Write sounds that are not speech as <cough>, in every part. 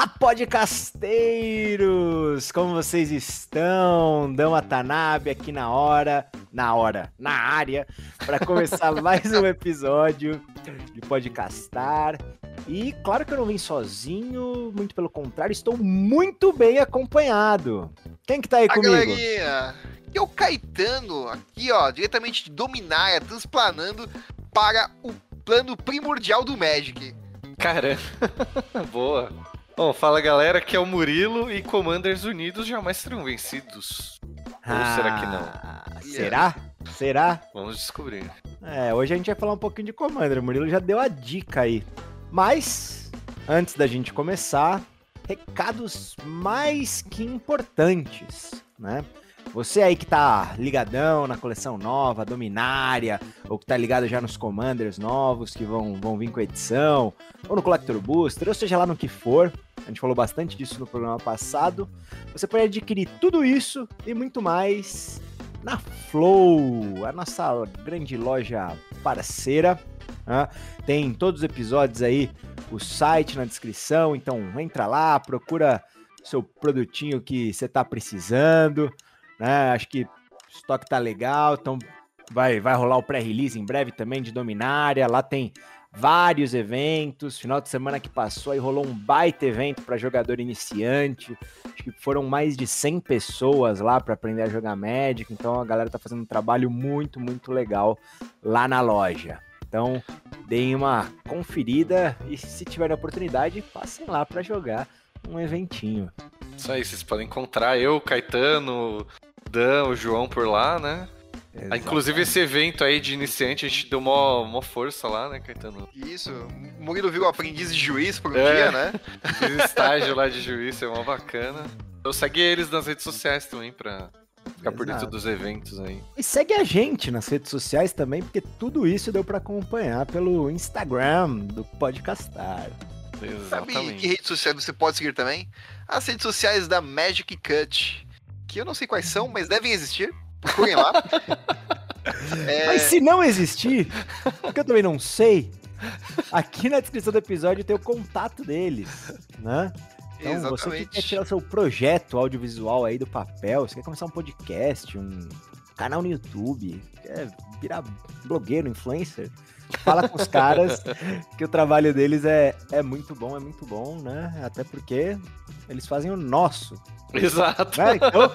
Fala, podcasteiros! Como vocês estão? Dama Tanabe aqui na hora, na hora, na área, para começar <laughs> mais um episódio de Podcastar. E claro que eu não vim sozinho, muito pelo contrário, estou muito bem acompanhado. Quem que tá aí A comigo? galerinha, aqui é o Caetano, aqui ó, diretamente de Dominária, transplanando para o plano primordial do Magic. Caramba, <laughs> boa. Bom, fala galera, aqui é o Murilo e Commanders Unidos jamais serão vencidos. Ou será que não? Ah, Será? Será? Vamos descobrir. É, hoje a gente vai falar um pouquinho de Commander. O Murilo já deu a dica aí. Mas, antes da gente começar, recados mais que importantes, né? Você aí que tá ligadão na coleção nova, Dominária, ou que tá ligado já nos Commanders novos que vão, vão vir com edição, ou no Collector Booster, ou seja lá no que for, a gente falou bastante disso no programa passado, você pode adquirir tudo isso e muito mais na Flow, a nossa grande loja parceira. né? Tem todos os episódios aí, o site na descrição, então entra lá, procura seu produtinho que você tá precisando, né? Acho que o estoque tá legal, então vai, vai rolar o pré-release em breve também de Dominária. Lá tem vários eventos. Final de semana que passou aí rolou um baita evento para jogador iniciante. Acho que foram mais de 100 pessoas lá para aprender a jogar Magic. Então a galera tá fazendo um trabalho muito, muito legal lá na loja. Então, deem uma conferida e se tiverem oportunidade, passem lá para jogar um eventinho. Isso aí, vocês podem encontrar eu, Caetano, Dan, o João por lá, né? Ah, Inclusive esse evento aí de iniciante, a gente deu mó, mó força lá, né, Caetano? Isso, o Murilo viu aprendiz de juiz por um É. dia, né? <laughs> Fiz estágio lá de juiz, é mó bacana. Eu segui eles nas redes sociais também pra ficar por dentro Exato. dos eventos aí. E segue a gente nas redes sociais também, porque tudo isso deu para acompanhar pelo Instagram do Podcastar. Sabe que Exatamente. redes sociais você pode seguir também? As redes sociais da Magic Cut, que eu não sei quais são, mas devem existir. Procurem lá. <laughs> É, Mas se não existir, porque eu também não sei, aqui na descrição do episódio tem o contato deles, né? Então, você que quer exatamente. tirar o seu projeto audiovisual aí do papel, você quer começar um podcast, um canal no YouTube, quer virar blogueiro, influencer, fala com os caras <laughs> que o trabalho deles é, é muito bom, é muito bom, né? Até porque eles fazem o nosso. Exato. né? Então,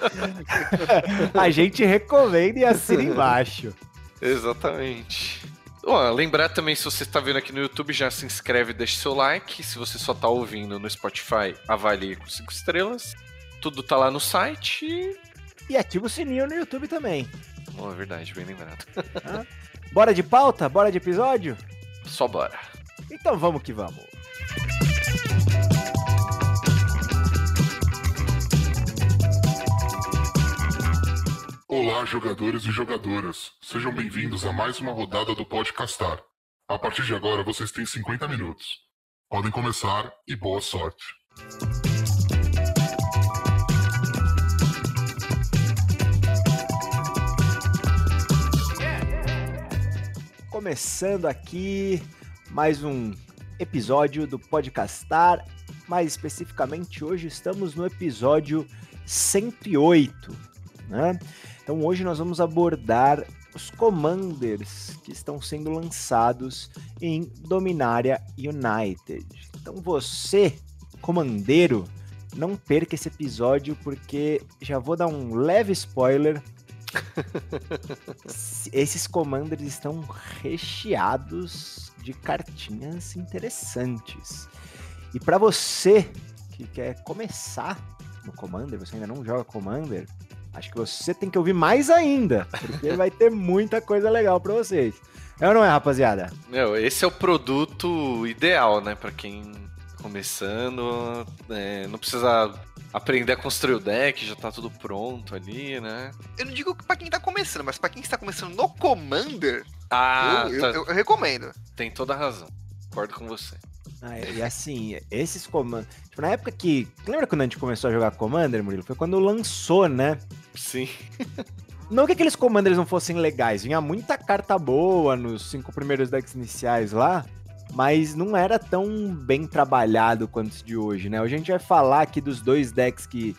<laughs> a gente recomenda e assina embaixo. Exatamente. Bom, lembrar também, se você está vendo aqui no YouTube, já se inscreve e deixa seu like. Se você só está ouvindo no Spotify, avalie com 5 estrelas. Tudo tá lá no site. E- ativa o sininho no YouTube também. Oh, é verdade, bem lembrado. Bora de pauta? Bora de episódio? Só bora. Então vamos que vamos. Olá, jogadores e jogadoras. Sejam bem-vindos a mais uma rodada do Podcastar. A partir de agora, vocês têm 50 minutos. Podem começar e boa sorte. Começando aqui mais um episódio do Podcastar. Mais especificamente, hoje estamos no episódio 108, né? Então hoje nós vamos abordar os commanders que estão sendo lançados em Dominária United. Então você, comandeiro, não perca esse episódio porque já vou dar um leve spoiler. Esses commanders estão recheados de cartinhas interessantes. E para você que quer começar no Commander, você ainda não joga Commander, acho que você tem que ouvir mais ainda, porque vai ter muita coisa legal para vocês. É ou não é, rapaziada? Meu, esse é o produto ideal, né? Pra quem começando, é, não precisa aprender a construir o deck, já tá tudo pronto ali, né? Eu não digo pra quem tá começando, mas pra quem está começando no Commander, Ah, eu, tá- eu- eu recomendo. tem toda a razão. Concordo com você. Ah, e assim, esses comandos. Tipo, na época que. Lembra quando a gente começou a jogar Commander, Murilo? Foi quando lançou, né? Sim. Não que aqueles commanders não fossem legais, vinha muita carta boa nos cinco primeiros decks iniciais lá, mas não era tão bem trabalhado quanto de hoje, né? Hoje a gente vai falar aqui dos dois decks que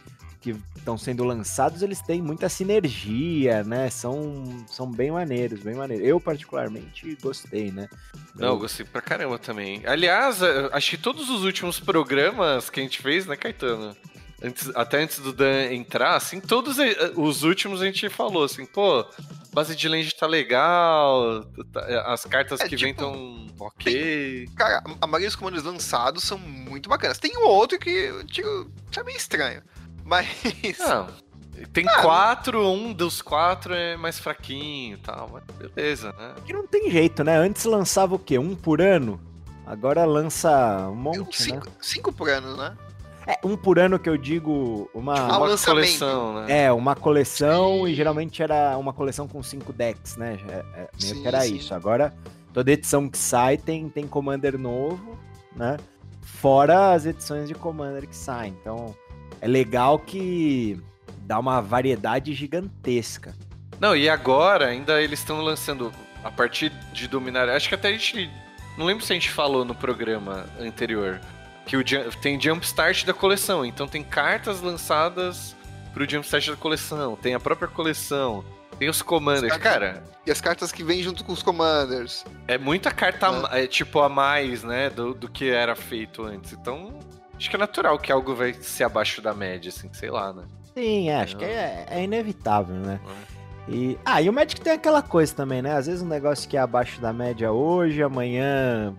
que estão sendo lançados, eles têm muita sinergia, né? São, são bem maneiros, bem maneiros. Eu, particularmente, gostei, né? Não, eu gostei pra caramba também. Aliás, eh, acho que todos os últimos programas que a gente fez, né, Caetano? Antes, até antes do Dan entrar, assim, todos eh, os últimos a gente falou assim, pô, base de land tá legal, tá, as cartas É, que tipo, vêm tão ok. Cara, a maioria dos comandos lançados são muito bacanas. Tem um outro que eu digo, é meio estranho. Mas. Não, tem Ah, quatro, um dos quatro é mais fraquinho e tal, mas beleza, né? Que não tem jeito, né? Antes lançava o quê? Um por ano? Agora lança um tem monte, né? cinco, cinco por ano, né? É, um por ano que eu digo uma... Ah, Uma coleção, né? É, uma coleção Sim. e geralmente era uma coleção com cinco decks, né? É, é, meio Sim, que era sim. isso. Agora, toda edição que sai tem, tem Commander novo, né? Fora as edições de Commander que saem. Então, é legal que dá uma variedade gigantesca. Não, e agora ainda eles estão lançando a partir de Dominar. Acho que até a gente. Não lembro se a gente falou no programa anterior. Que o, tem Jumpstart da coleção. Então tem cartas lançadas pro Jumpstart da coleção. Tem a própria coleção. Tem os commanders. Cartas- Cara, E as cartas que vêm junto com os commanders. é muita carta a ma- é, tipo a mais, né? Do, do que era feito antes. Então. Acho que é natural que algo vai ser abaixo da média, assim, sei lá, né? Sim, é, acho que é, é inevitável, né? E, ah, e o Magic tem aquela coisa também, né? Às vezes um negócio que é abaixo da média hoje, amanhã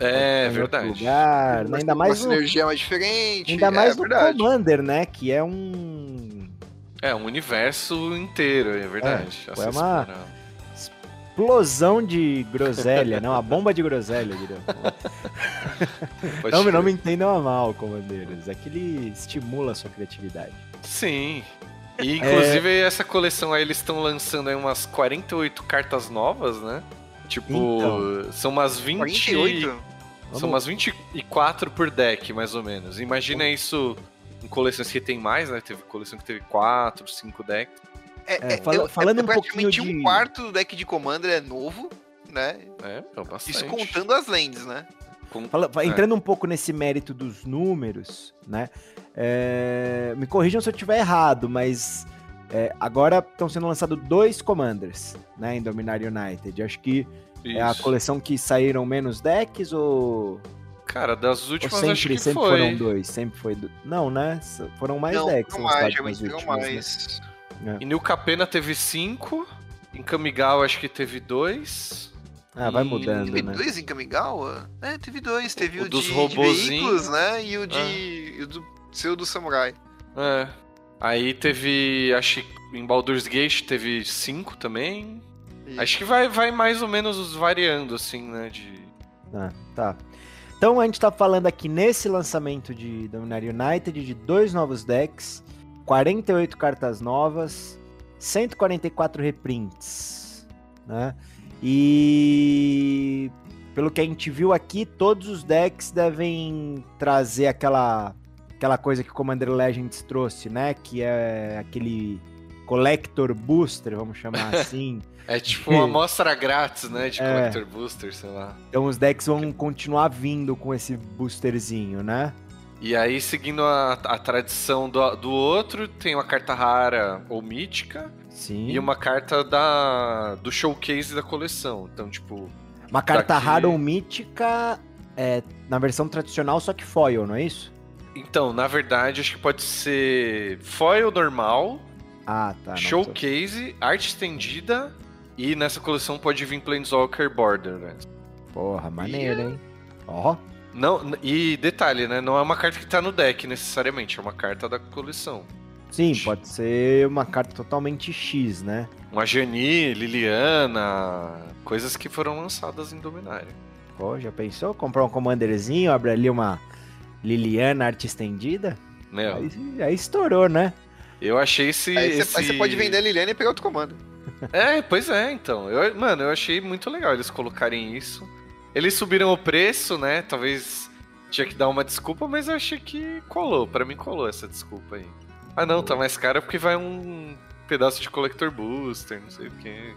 É, verdade. lugar, né? Ainda mais, uma no, sinergia mais diferente. ainda é mais no verdade. Commander, né? Que é um É, um universo inteiro, é verdade. É, uma- explosão de groselha, né? Uma bomba de groselha, diria. Não, me- não me entendam a mal, Commandeiros. É que ele estimula a sua criatividade. Sim. E É. inclusive essa coleção aí eles estão lançando aí umas 48 cartas novas, né? Tipo, Então. são umas 20. 48? São Vamos- umas 24 por deck, mais ou menos. Imagina isso em coleções que tem mais, né? Teve coleção que teve 4, 5 decks. É, É, fala- falando um praticamente pouquinho de- um quarto do deck de commander é novo, né? É, é bastante. Isso contando as lands, né? Com- Fala- É. entrando um pouco nesse mérito dos números, né? é, me corrijam se eu estiver errado, mas é, agora estão sendo lançados dois Commanders, né? Em Dominar United. Acho que é a Isso. coleção que saíram menos decks ou, Cara, das ou últimas sempre, acho que sempre foi. foram dois? Sempre foi. do- Não, né? Foram mais não, decks não mais, não últimas, né? mais. Em New Capena teve 5. Em Kamigawa acho que teve dois. Ah, vai E- mudando, Teve né? dois em Kamigawa? É, teve dois. Teve O o, dos de, veículos, né? E o de. Ah. e o do seu do samurai. É. Aí teve. Acho que em Baldur's Gate teve 5 também. E- Acho que vai, vai mais ou menos variando, assim, né? De. Ah, tá. Então a gente tá falando aqui nesse lançamento de Dominar United de dois novos decks, 48 cartas novas, 144 reprints, né? E pelo que a gente viu aqui, todos os decks devem trazer aquela aquela coisa que o Commander Legends trouxe, né? Que é aquele Collector Booster, vamos chamar <laughs> assim. É tipo uma <laughs> amostra grátis, né? De É. Collector Booster, sei lá. Então os decks vão continuar vindo com esse boosterzinho, né? E aí, seguindo a, a tradição do, do outro, tem uma carta rara ou mítica Sim. e uma carta da, do showcase da coleção. Então, tipo, Uma carta daqui- rara ou mítica é, na versão tradicional, só que foil, não é isso? Então, na verdade, acho que pode ser foil normal, Ah, tá. não, showcase, arte estendida e nessa coleção pode vir Planeswalker Border, né? tô- Porra, maneiro, hein? Ó, Não, n- e detalhe, né? Não é uma carta que tá no deck necessariamente, é uma carta da coleção. sim, pode ser uma carta totalmente X, né? Uma Jani, Liliana, coisas que foram lançadas em Dominária. Pô, já pensou? Comprar um commanderzinho, abre ali uma Liliana arte estendida? Né? Aí, aí estourou, né? Eu achei esse. Aí você, esse... pode vender a Liliana e pegar outro comando. É, pois é, então. Eu, mano, eu achei muito legal eles colocarem isso. Eles subiram o preço, né? Talvez tinha que dar uma desculpa, mas eu achei que colou. Pra mim colou essa desculpa aí. Ah, não, tá mais caro porque vai um pedaço de Collector Booster, não sei o quê.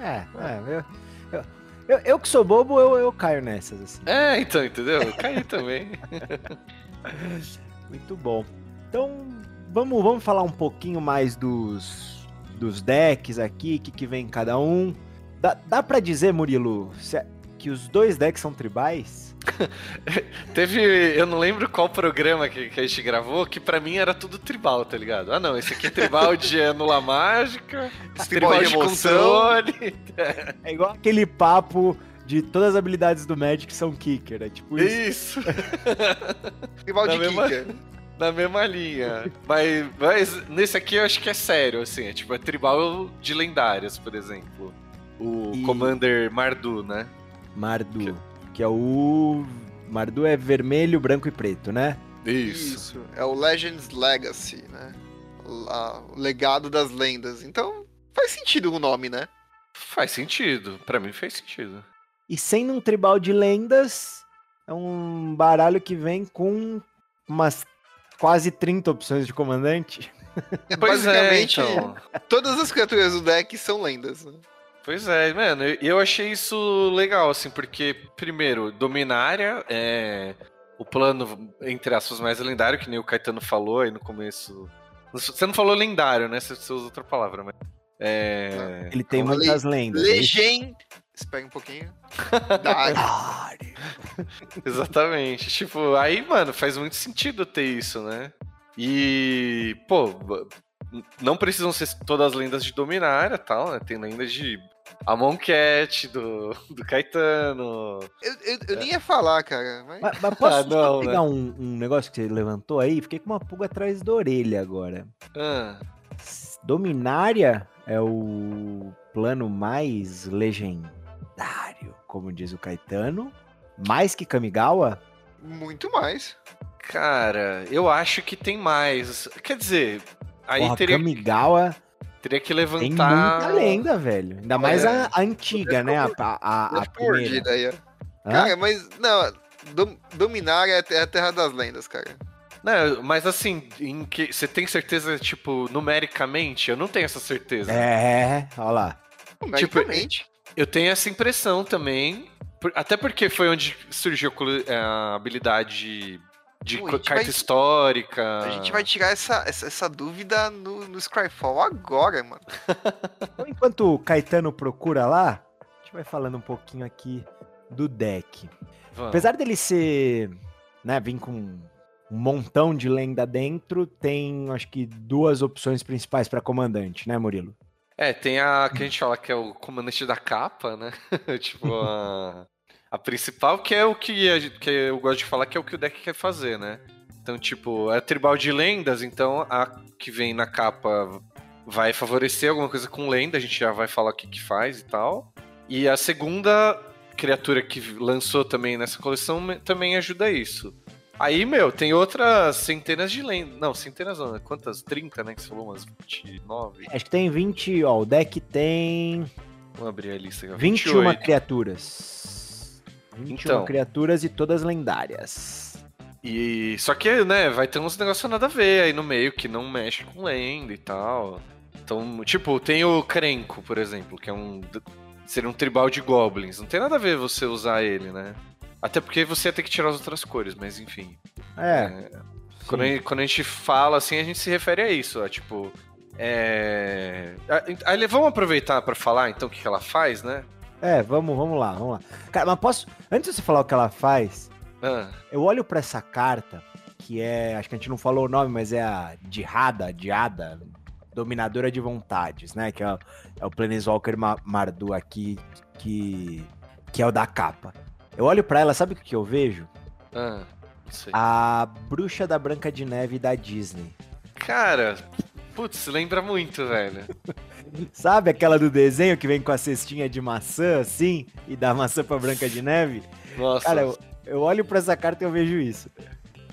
É, é. Eu, eu, Eu, eu que sou bobo, eu, eu caio nessas, assim. É, então, entendeu? Eu caí também. <laughs> Muito bom. Então, vamos, vamos falar um pouquinho mais dos, dos decks aqui, o que, que vem em cada um. Dá, dá pra dizer, Murilo, se- é, que os dois decks são tribais? <laughs> Teve. Eu não lembro qual programa que, que a gente gravou, que pra mim era tudo tribal, tá ligado? Ah, não, esse aqui é tribal de <laughs> anula mágica, esse Tribal tribal de controle. <laughs> É igual aquele papo de todas as habilidades do Magic são kicker, é tipo isso. Isso, Rival de mesma- Kika. Na mesma linha. Mas, mas nesse aqui eu acho que é sério, assim. É tipo, é tribal de lendárias, por exemplo. O E- Commander Mardu, né? Mardu, que é o... Mardu é vermelho, branco e preto, né? Isso. É o Legends Legacy, né? O legado das lendas. Então, faz sentido o nome, né? Faz sentido. Pra mim faz sentido. E sendo um tribal de lendas, é um baralho que vem com umas quase 30 opções de comandante. É, Pois é, Basicamente, então. todas as criaturas do deck são lendas. Né? Pois é, mano, eu- eu achei isso legal, assim, porque, primeiro, Dominária é o plano, entre aspas, mais lendário, que nem o Caetano falou aí no começo. Você não falou lendário, né? Você você usa outra palavra, mas. É. Ele tem Então, muitas lendas. é Legend. Espera um pouquinho. <laughs> Da <laughs> Exatamente. Tipo, aí, mano, faz muito sentido ter isso, né? E, pô, não precisam ser todas as lendas de Dominária e tal, né? Tem lendas de Amon Cat, do, do Caetano. eu, eu, eu nem ia falar, cara. Mas... Mas, mas posso Ah, não, só pegar um, um negócio que você levantou aí? Fiquei com uma pulga atrás da orelha agora. Ah, Dominária é o plano mais legendário, como diz o Caetano. Mais que Kamigawa? Muito mais. cara, eu acho que tem mais. Quer dizer, aí Porra, teria, Kamigawa teria que tem levantar. muita lenda, velho. Ainda mais É. a, a antiga, né? A, a, a, a primeira. daí? Cara, mas, não, dom, Dominar é a terra das lendas, cara. Não, mas assim, em que você tem certeza, tipo, numericamente? Eu não tenho essa certeza. É, olha lá. Tipo. Eu tenho essa impressão também. Até porque foi onde surgiu a a habilidade de Pô, carta vai- histórica. A gente vai tirar essa, essa, essa dúvida no, no Scryfall agora, mano. <laughs> Então, enquanto o Caetano procura lá, a gente vai falando um pouquinho aqui do deck. Vamos. Apesar dele ser, né, vir com um montão de lenda dentro, tem acho que duas opções principais para comandante, né, Murilo? É, tem a que a gente fala que é o comandante da capa, né? <laughs> tipo, a, a principal, que é o que, a que eu gosto de falar, que é o que o deck quer fazer, né? Então, tipo, é tribal de lendas, então a que vem na capa vai favorecer alguma coisa com lenda, a gente já vai falar o que, que faz e tal. E a segunda criatura que lançou também nessa coleção também ajuda isso. Aí, meu, tem outras centenas de lendas. Não, centenas não, né? quantas? 30, né? Que você falou, umas 29. Acho que tem 20, ó, o deck tem Vamos abrir a lista. aqui, ó. 21 28. criaturas. 21 Então. criaturas e todas lendárias. E só que, né, vai ter uns negócios nada a ver aí no meio que não mexe com lenda e tal. Então, tipo, tem o Krenko, por exemplo, que é um seria um tribal de goblins. Não tem nada a ver você usar ele, né? Até porque você ia ter que tirar as outras cores, mas enfim. É, Quando a, quando a gente fala assim, a gente se refere a isso, ó, tipo, é... Aí vamos aproveitar pra falar então o que ela faz, né? é, vamos, vamos lá, vamos lá. Cara, mas posso, antes de você falar o que ela faz, Ah, eu olho pra essa carta, que é, acho que a gente não falou o nome, mas é a Dihada, Diada, Dominadora de Vontades, né? Que é, o- é o Planeswalker Ma- Mardu aqui, que, que é o da capa. Eu olho pra ela, sabe o que eu vejo? ah, não sei. A Bruxa da Branca de Neve da Disney. Cara, putz, lembra muito, velho. <laughs> Sabe aquela do desenho que vem com a cestinha de maçã, assim, e dá maçã pra Branca de Neve? Nossa. Cara, eu, eu olho pra essa carta e eu vejo isso.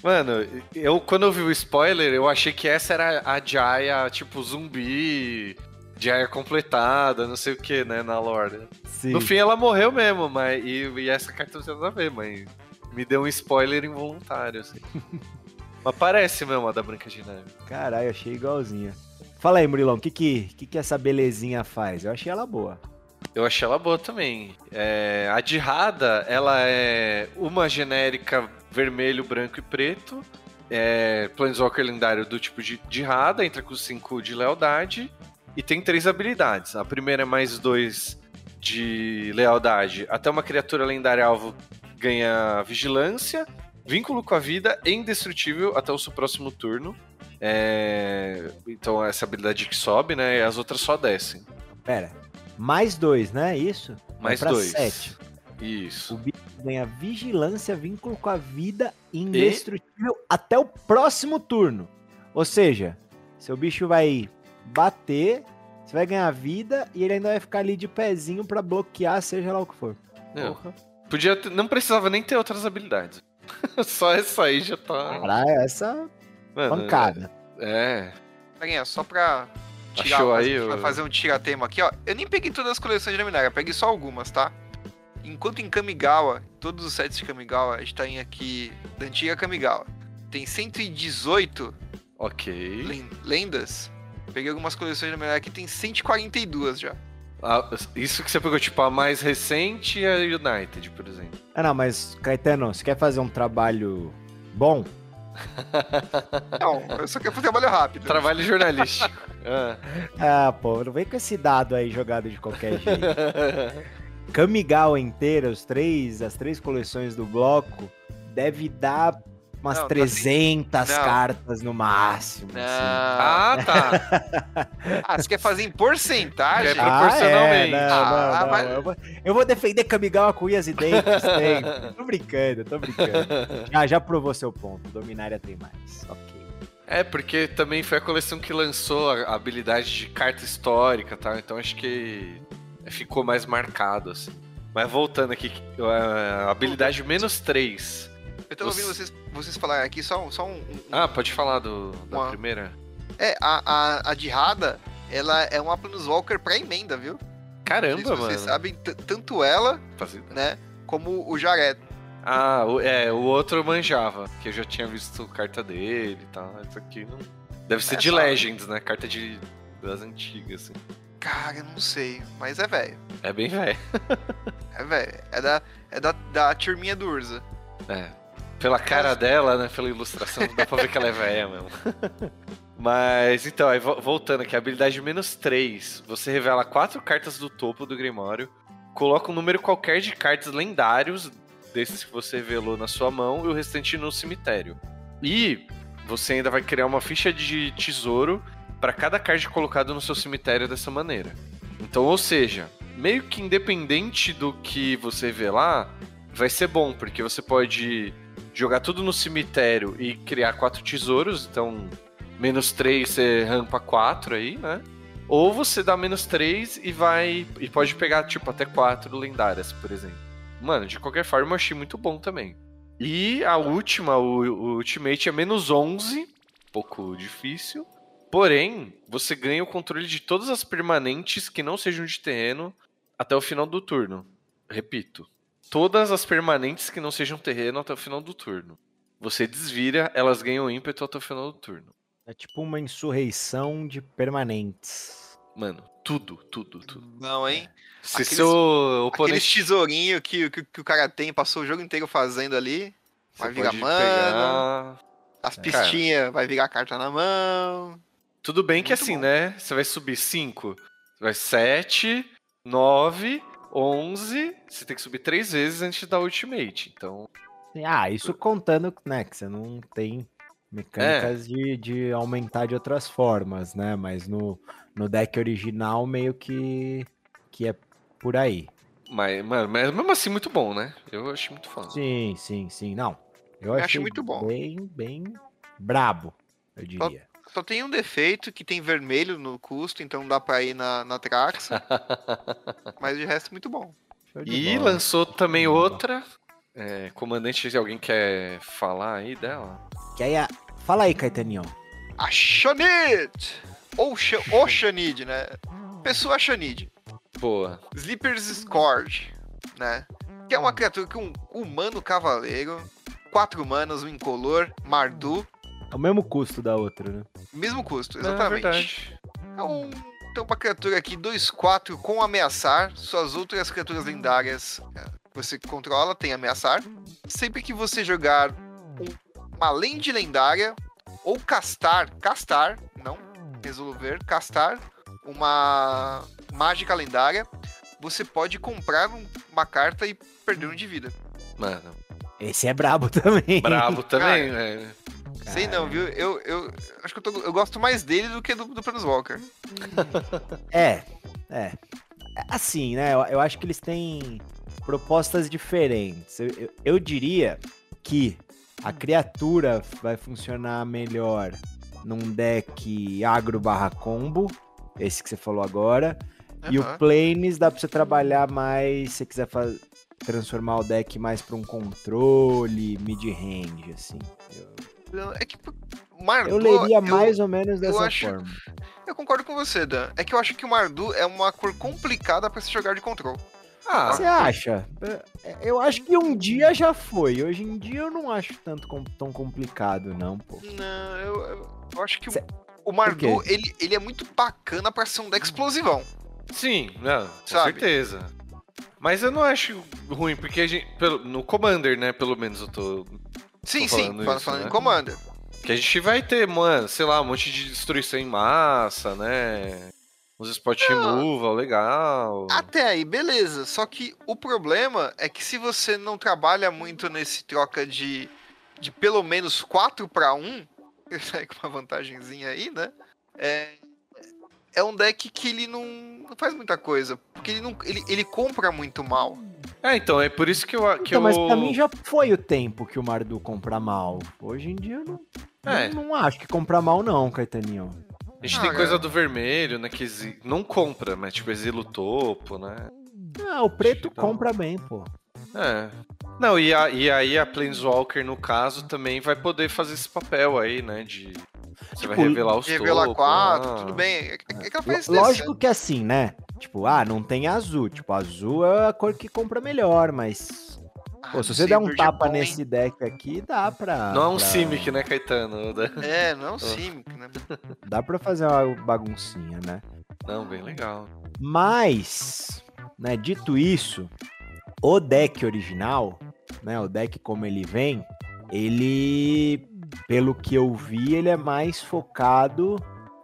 Mano, eu quando eu vi o spoiler, eu achei que essa era a Jaya, tipo, zumbi, Jaya completada, não sei o que, né, na lore. Sim. No fim ela morreu mesmo, mas e, e essa carta não tem nada a ver, mas me deu um spoiler involuntário, assim. <laughs> mas parece mesmo a da Branca de Neve. Caralho, achei igualzinha. Fala aí, Murilão, o que que, que que essa belezinha faz? Eu achei ela boa. Eu achei ela boa também. É, a de Rada, ela é uma genérica vermelho, branco e preto. É Planeswalker lendário do tipo de, de Rada, entra com 5 de lealdade. E tem três habilidades. A primeira é mais dois de lealdade. Até uma criatura lendária alvo ganha vigilância, vínculo com a vida e indestrutível até o seu próximo turno. É, Então essa habilidade que sobe, né? E as outras só descem. Pera. Mais dois, né? Isso? Mais dois. Sete. Isso. O bicho ganha vigilância, vínculo com a vida indestrutível até o próximo turno. Ou seja, seu bicho vai bater, você vai ganhar vida e ele ainda vai ficar ali de pezinho pra bloquear, seja lá o que for. É. Porra. Podia ter- não precisava nem ter outras habilidades. <laughs> Só essa aí já tá. Caralho, essa Mano, pancada. É. Peguinha, só pra tirar, Achou fazer, aí, pra ô? fazer um tiratema aqui, ó. Eu nem peguei todas as coleções de Dominária, eu peguei só algumas, tá? Enquanto em Kamigawa, todos os sets de Kamigawa, a gente tá em aqui da antiga Kamigawa. Tem 118 Ok. len- lendas. Peguei algumas coleções de Dominária que tem 142 já. Ah, isso que você pegou, tipo, a mais recente e a United, por exemplo. Ah, não, mas Caetano, você quer fazer um trabalho bom? <laughs> Não, eu só quero fazer trabalho rápido. Trabalho jornalístico. <laughs> Ah. Ah, pô, não vem com esse dado aí jogado de qualquer jeito. Kamigawa inteira, os três, as três coleções do bloco, deve dar umas Não, tá 300 assim. Não. cartas no máximo. Não. assim. ah, tá. <laughs> Ah, você quer fazer em porcentagem? É proporcionalmente. Ah, é, não, Ah, não, não, mas- Eu, vou, eu vou defender Kamigawa com unhas e dentes. tem. <laughs> Tô brincando, tô brincando. Já, já provou seu ponto. Dominária tem mais. Ok. É, porque também foi a coleção que lançou a a habilidade de carta histórica, tá? Então acho que ficou mais marcado, assim. Mas voltando aqui, a habilidade menos 3. Eu tava ouvindo vocês, vocês falarem aqui só, só um, um- Ah, pode falar do, da Uma- primeira? É, a, a, a de Rada, ela é uma Planeswalker pra emenda, viu? Caramba, vocês mano. sabem, t- tanto ela, né, como o Jared. Ah, o, é, o outro manjava, que eu já tinha visto carta dele e tal. Isso aqui não. Deve ser É, de só- Legends, né? Carta de das antigas, assim. Cara, eu não sei, mas é velho. É bem velho. É velho. É da, é da, da turminha do Urza. É. Pela cara dela, né? Pela ilustração, dá pra ver que ela é velha mesmo. <laughs> Mas então, aí vo- voltando aqui, habilidade menos 3. Você revela quatro cartas do topo do Grimório, coloca um número qualquer de cartas lendários desses que você revelou na sua mão e o restante no cemitério. E você ainda vai criar uma ficha de tesouro para cada card colocado no seu cemitério dessa maneira. Então, ou seja, meio que independente do que você revelar, vai ser bom, porque você pode jogar tudo no cemitério e criar quatro tesouros, então menos 3 você rampa 4 aí, né? Ou você dá menos 3 e vai. e pode pegar, tipo, até 4 lendárias, por exemplo. Mano, de qualquer forma, eu achei muito bom também. E a última, o, o Ultimate, é menos 11, pouco difícil. Porém, você ganha o controle de todas as permanentes que não sejam de terreno até o final do turno. Repito, todas as permanentes que não sejam terreno até o final do turno. Você desvira, elas ganham ímpeto até o final do turno. É tipo uma insurreição de permanentes. Mano, tudo, tudo, tudo. Não, hein? Se Aqueles- seu oponente. tesourinhos que, que, que o cara tem, passou o jogo inteiro fazendo ali. você vai virar mana. pegar- As É. pistinhas, vai virar carta na mão. Tudo bem que Muito assim, bom. né? Você vai subir 5, vai 7, 9, 11. Você tem que subir 3 vezes antes da ultimate. Então, Ah, isso contando, né, que você não tem mecânicas de, de aumentar de outras formas, né? Mas no, no deck original meio que, que é por aí. mas, mano, mas mesmo assim, muito bom, né? Eu achei muito foda. Sim, sim, sim. Não, eu, acho achei muito bom. Bem, bem brabo, eu diria. Só tem um defeito que tem vermelho no custo, então dá pra ir na, na Traxa. <laughs> mas de resto, muito bom. E bola. lançou também outra. É, comandante, se alguém quer falar aí dela? Que aí a- Fala aí, Caetaninho. A Xanid! Ou o <laughs> Xanid, né? Pessoa Xanid. Boa. Sleeper's Scourge, né? Que é uma criatura que um humano cavaleiro, quatro manas, um incolor, Mardu, É o mesmo custo da outra, né? mesmo custo, é exatamente. verdade. É um, Então, uma criatura aqui 2-4 com ameaçar. Suas outras criaturas lendárias é, que você controla tem ameaçar. Sempre que você jogar um- uma lente lendária ou castar, castar, não resolver, castar uma mágica lendária, você pode comprar um- uma carta e perder um de vida. Mano, Esse é brabo <laughs> também. brabo também, é. Sei não, viu? Eu, eu acho que eu, tô- eu gosto mais dele do que do, do Planeswalker. <laughs> É, é. Assim, né? Eu, eu acho que eles têm propostas diferentes. Eu, eu- eu diria que a criatura vai funcionar melhor num deck agro barra combo, esse que você falou agora. E o. Planes dá pra você trabalhar mais, se você quiser fa- transformar o deck mais pra um controle, mid-range, assim. Eu, É que o Mardu, eu leria eu- mais ou menos dessa acho- forma. Eu concordo com você, Dan. É que eu acho que o Mardu é uma cor complicada pra se jogar de control. Ah, Você acha? É, Eu acho que um dia já foi. Hoje em dia eu não acho tanto com- tão complicado, não, pô. Não, eu, eu- eu acho que o- Cê- o Mardu, quê? ele, ele é muito bacana pra ser um deck explosivão. sim, não, com Sabe? certeza. Mas eu não acho ruim, porque a gente. pelo- no Commander, né, pelo menos eu tô. Sim, sim, falando falando, isso, falando né? em Commander. Que a gente vai ter, mano, sei lá, um monte de destruição em massa, né? Uns spot removal, legal. Até aí, beleza. Só que o problema é que se você não trabalha muito nesse troca de, de pelo menos 4 para 1, ele sai com uma vantagenzinha aí, né? É, é um deck que ele não, não faz muita coisa. Porque ele, não, ele, ele compra muito mal. É, então, é por isso que eu. Que Então, eu... mas pra mim já foi o tempo que o Mardu compra mal. Hoje em dia eu não, É. não, não acho que compra mal, não, Caetaninho. A gente Ah, tem cara. coisa do vermelho, né? Que exi- não compra, mas tipo, exila o topo, né? Ah, o preto compra bem, pô. É. Não, e, a- e aí a Planeswalker, no caso, também vai poder fazer esse papel aí, né? De. Você vai Tipo, revelar os Revelar topos. 4, ah. tudo bem. É, é que ela faz Lo- Lógico que assim, né? Tipo, ah, não tem azul. Tipo, azul é a cor que compra melhor, mas. Pô, se você der um tapa nesse deck aqui, dá pra. Não é um pra- Simic, né, Caetano? <laughs> É, não é um Simic, né? Dá pra fazer uma baguncinha, né? Não, bem legal. Mas, né, dito isso, o deck original, né, o deck como ele vem, ele, pelo que eu vi, ele é mais focado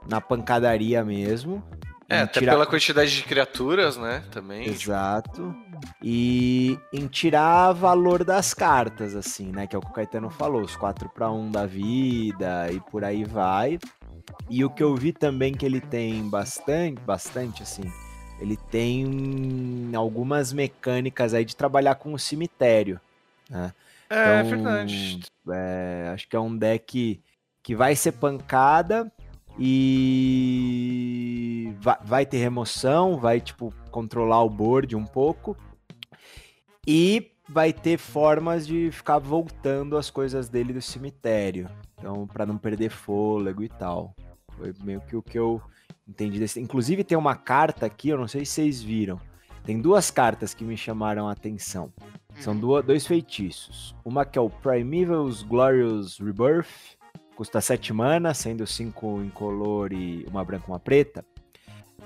na pancadaria mesmo. É, até tirar- pela quantidade de criaturas, né? Também. tipo, Exato. E em tirar valor das cartas, assim, né? Que é o que o Caetano falou, os 4 para 1 da vida e por aí vai. E o que eu vi também que ele tem bastante, bastante, assim, ele tem algumas mecânicas aí de trabalhar com o cemitério. Né? É, Então, verdade. É, acho que é um deck que vai ser pancada e vai, vai ter remoção, vai tipo controlar o board um pouco e vai ter formas de ficar voltando as coisas dele do cemitério. Então, para não perder fôlego e tal. Foi meio que o que eu entendi desse. Inclusive tem uma carta aqui, eu não sei se vocês viram. Tem duas cartas que me chamaram a atenção. São duas, dois feitiços. Uma que é o Primeval's Glorious Rebirth, custa 7 mana, sendo 5 incolor e uma branca e uma preta.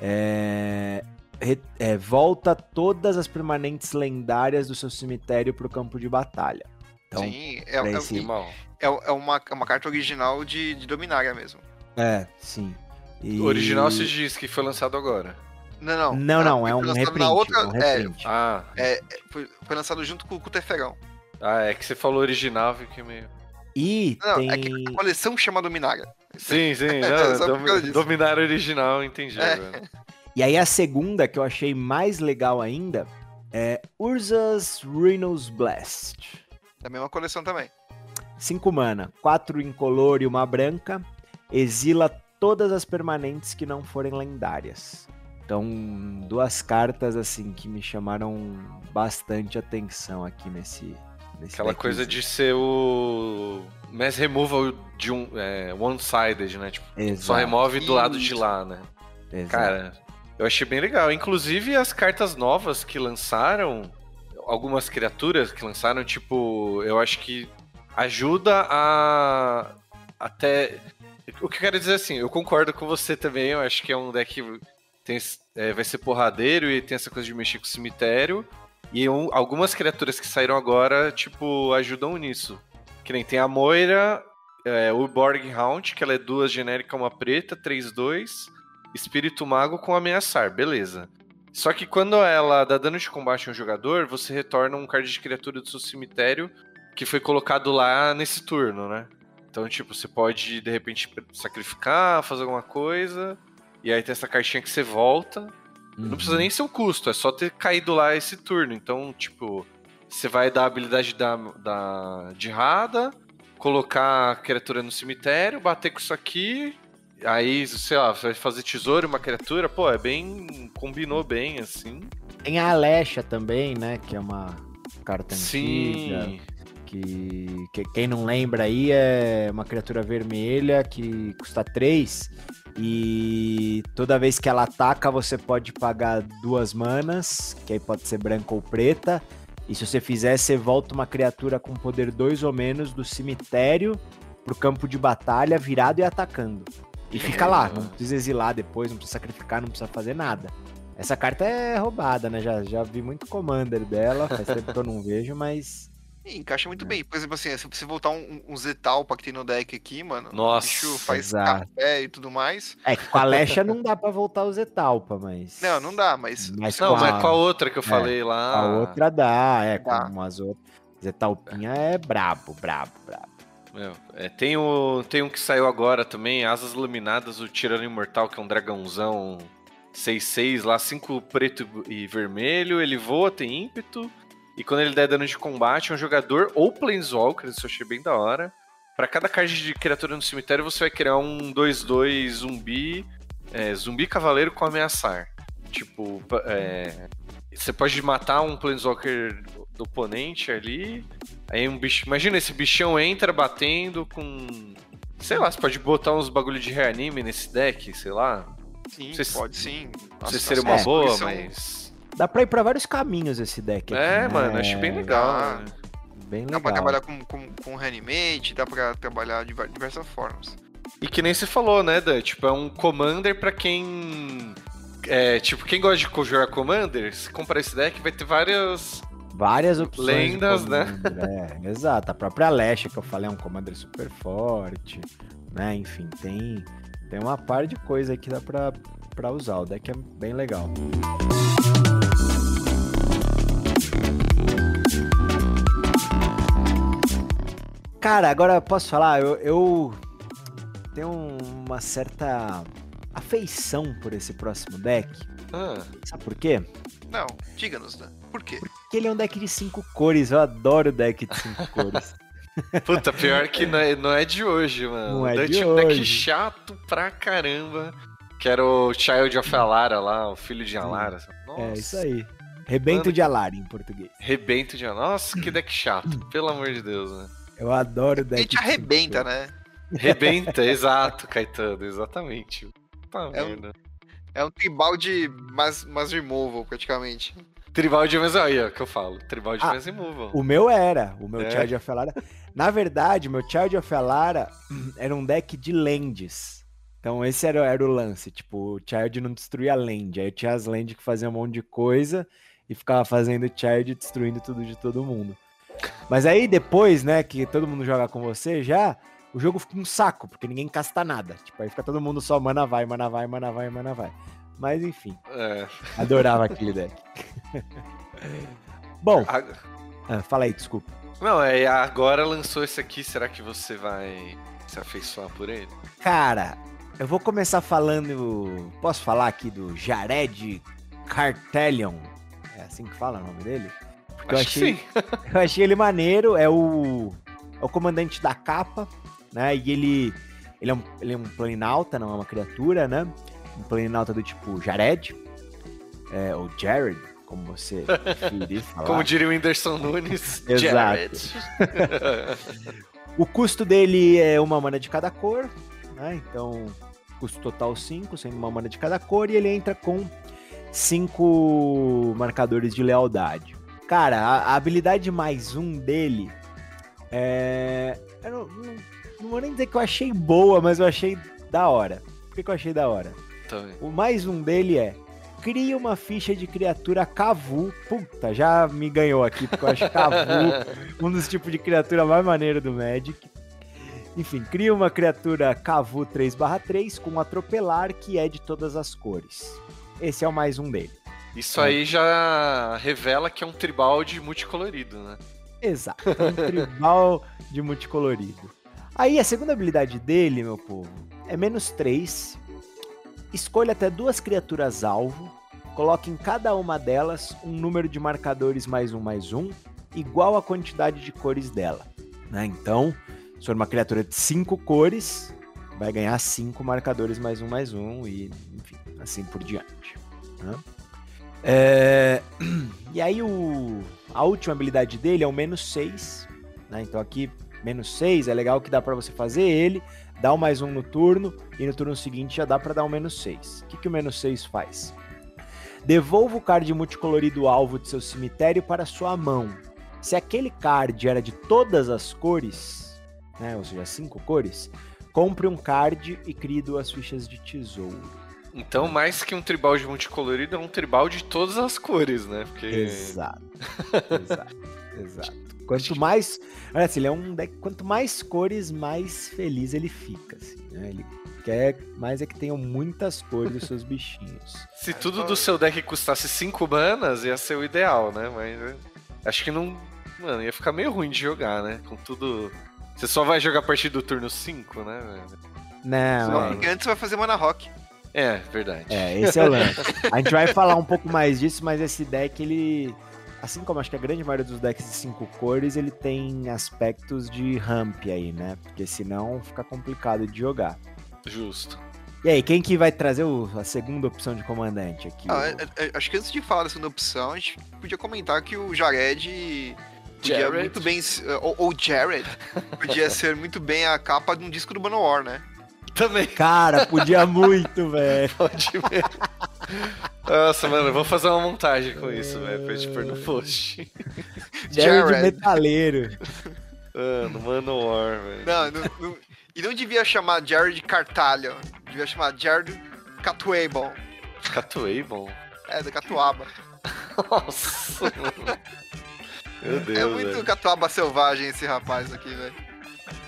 É, re- é, volta todas as permanentes lendárias do seu cemitério para o campo de batalha. Então, Sim, é, é, esse- é, é uma, é uma carta original de, de Dominária mesmo. é, sim. E- O original se diz que foi lançado agora. Não, não. Não, não, foi é um reprint. Na outra, é um reprint. Ah, é, foi, foi lançado junto com, com o Teferão. ah, é que você falou original, fiquei meio. E Não, tem. é que a coleção chama Dominária. Sim, sim, <laughs> É, não, por causa dom, disso. dominar o original, entendi. É. E aí a segunda, que eu achei mais legal ainda, é Urza's Rhinos Blast. Da mesma coleção também. 5 mana, 4 incolor e uma branca. Exila todas as permanentes que não forem lendárias. Então, duas cartas assim que me chamaram bastante atenção aqui nesse. nesse Aquela coisa de ser o mass removal de um é, one-sided, né? Tipo, só remove do lado de lá, né? exato. Cara, eu achei bem legal. Inclusive as cartas novas que lançaram, algumas criaturas que lançaram, tipo, eu acho que ajuda a até o que eu quero dizer assim, eu concordo com você também, eu acho que é um deck tem, é, vai ser porradeiro e tem essa coisa de mexer com o cemitério. E um, algumas criaturas que saíram agora, tipo, ajudam nisso. Que nem tem a Moira, é, o Borg Hound, que ela é duas genérica, uma preta, 3-2. Espírito Mago com ameaçar, beleza. Só que quando ela dá dano de combate a um jogador, você retorna um card de criatura do seu cemitério que foi colocado lá nesse turno, né? Então, tipo, você pode, de repente, sacrificar, fazer alguma coisa, e aí tem essa cartinha que você volta. Uhum. Não precisa nem ser um custo, é só ter caído lá esse turno. Então, tipo, você vai dar a habilidade da, da de Rada, colocar a criatura no cemitério, bater com isso aqui, aí, sei lá, vai fazer tesouro uma criatura, pô, é bem. combinou bem, assim. Tem a Alexa também, né? Que é uma carta Sim. antiga. Que, que quem não lembra aí é uma criatura vermelha que custa 3 e toda vez que ela ataca você pode pagar duas manas, que aí pode ser branca ou preta. E se você fizer, você volta uma criatura com poder 2 ou menos do cemitério pro campo de batalha virado e atacando. E fica lá, não precisa exilar depois, não precisa sacrificar, não precisa fazer nada. Essa carta é roubada, né? Já, já vi muito Commander dela, faz tempo que eu não vejo, mas. Ih, encaixa muito bem. Por exemplo, assim, se você voltar um, um Zetalpa que tem no deck aqui, mano. Nossa, o bicho faz exato. café e tudo mais. É que com a Lecha não dá pra voltar o Zetalpa, mas. Não, não dá, mas. Mas Não, com mas a, com a outra que eu falei lá. a outra dá, é, Dá. com as outras. Zetalpinha é brabo, brabo, brabo. Meu, é, tem, o, tem um que saiu agora também, Asas Laminadas, o Tirano Imortal, que é um dragãozão 6-6 lá, 5 preto e vermelho. Ele voa, tem ímpeto. E quando ele der dano de combate, um jogador ou Planeswalker, isso eu achei bem da hora. Pra cada card de criatura no cemitério, você vai criar um 2-2 zumbi, é, zumbi cavaleiro com ameaçar. Tipo, é, você pode matar um Planeswalker do oponente ali. Aí um bicho. Imagina, esse bichão entra batendo com. Sei lá, você pode botar uns bagulho de reanime nesse deck, sei lá. Sim, Vocês- pode sim. Não sei se seria uma as boa, são- mas. Dá pra ir pra vários caminhos esse deck aqui. É, né? mano, achei bem legal. Ah. né? Bem Dá legal. pra trabalhar com, com, com Reanimate, dá pra trabalhar de diversas formas. E que nem você falou, né, Dan? Tipo, é um Commander pra quem. É, tipo, quem gosta de jogar Commander, se comprar esse deck, vai ter várias. Várias opções. Lendas, né? É, exato. A própria Lesha, que eu falei, é um commander super forte. Né? Enfim, tem, tem uma par de coisa aí que dá pra, pra usar. O deck é bem legal. Cara, agora eu posso falar, eu, eu tenho uma certa afeição por esse próximo deck. Ah, Sabe por quê? Não, diga-nos, Dan. Por quê? Porque ele é um deck de cinco cores. Eu adoro deck de cinco <laughs> cores. puta, pior que não é, não é de hoje, mano. Não é de um deck hoje. chato pra caramba. Que era o Child of Alara lá, o filho de Alara. Nossa, É isso aí. Rebento Mano, de Alara em português. Rebento de Nossa, que deck chato, <clears throat> pelo amor de Deus, né? Eu adoro A deck. gente de cinco arrebenta, né? Rebenta, <laughs> exato, Caetano, exatamente. Tá É um- merda. É um tribal de mass, mass removal, praticamente. Tribal de mas aí, ó, que eu falo. Tribal de Ah, mais removal. O meu era, o meu É? Child of Alara. Na verdade, o meu Child of Alara <clears throat> era um deck de lands. Então esse era, era o lance, tipo, o Child não destruía land. Aí tinha as land que faziam um monte de coisa e ficava fazendo Child destruindo tudo de todo mundo. Mas aí depois, né, que todo mundo joga com você já, o jogo fica um saco, porque ninguém casta nada. Tipo, aí fica todo mundo só mana vai, mana vai, mana vai, mana vai. Mas enfim, É. adorava aquele deck. <laughs> Bom, A- ah, fala aí, desculpa. Não, é, agora lançou esse aqui, será que você vai se afeiçoar por ele? Cara, eu vou começar falando. Posso falar aqui do Jared Cartelion? É assim que fala o nome dele? Porque eu Acho que achei, sim. <laughs> eu achei ele maneiro. É o, é o comandante da capa, né? E ele, ele, é um, ele é um planinauta, não é uma criatura, né? Um planinauta do tipo Jared. É, ou Jared, como você preferir <laughs> falar. Como diria o Whindersson Nunes. <laughs> Jared. O custo dele é uma mana de cada cor, né? Então, custo total 5, sendo uma mana de cada cor, e ele entra com 5 marcadores de lealdade. Cara, a, a habilidade mais um dele é. Eu não, não- não vou nem dizer que eu achei boa, mas eu achei da hora. Por que, que eu achei da hora? O mais um dele é cria uma ficha de criatura Cavu. Puta, já me ganhou aqui, porque eu acho Cavu <laughs> um dos tipos de criatura mais maneiro do Magic. Enfim, cria uma criatura Cavu 3/3 com atropelar que é de todas as cores. Esse é o mais um dele. Isso aí já revela que é um tribal de multicolorido, né? Exato, é um tribal de multicolorido. Aí a segunda habilidade dele, meu povo, é menos 3. Escolha até duas criaturas alvo. Coloque em cada uma delas um número de marcadores mais um mais um, igual à quantidade de cores dela. Né? Então, se for uma criatura de cinco cores, vai ganhar cinco marcadores mais um mais um, e enfim, assim por diante. Né? É... <clears throat> E aí o... a última habilidade dele é o menos 6. Né? Então aqui, menos 6, é legal que dá para você fazer ele, dar o mais um no turno, e no turno seguinte já dá para dar o menos 6. O que, que o menos 6 faz? Devolva o card multicolorido alvo de seu cemitério para sua mão. Se aquele card era de todas as cores, né, ou seja, cinco cores, compre um card e crie duas fichas de tesouro. Então, mais que um tribal de multicolorido, é um tribal de todas as cores, né? Porque... Exato. <laughs> exato. Exato. Quanto mais. Olha assim, ele é um deck. Quanto mais cores, mais feliz ele fica. Assim, né? Ele quer mais é que tenham muitas cores dos seus bichinhos. <laughs> Se tudo do seu deck custasse 5 manas, ia ser o ideal, né? Mas né, acho que não. Mano, ia ficar meio ruim de jogar, né? Com tudo. Você só vai jogar a partir do turno 5, né? velho? Não, é, antes vai fazer mana rock. É, verdade. é, esse é o lance. <laughs> A gente vai falar um pouco mais disso, mas esse deck, ele. Assim como acho que a grande maioria dos decks de cinco cores, ele tem aspectos de ramp aí, né? Porque senão fica complicado de jogar. Justo. E aí, quem que vai trazer o- a segunda opção de comandante aqui? Ah, O- é- é- acho que antes de falar da segunda opção, a gente podia comentar que o Jared podia Jared. muito bem. Ou, ou Jared podia <laughs> ser muito bem a capa de um disco do Manowar, né? Também Cara, podia <laughs> muito, velho. pode ver. Nossa, mano, eu vou fazer uma montagem com isso, velho, pra gente pôr no post. <laughs> Jared Jared. Metaleiro. Mano, Manowar, velho. Não, não, não- e não devia chamar Jared Cartalho. Devia chamar Jared Catuable. Catuable? É, da Catuaba. Nossa, mano. <laughs> Meu Deus, é muito velho. Catuaba selvagem esse rapaz aqui, velho.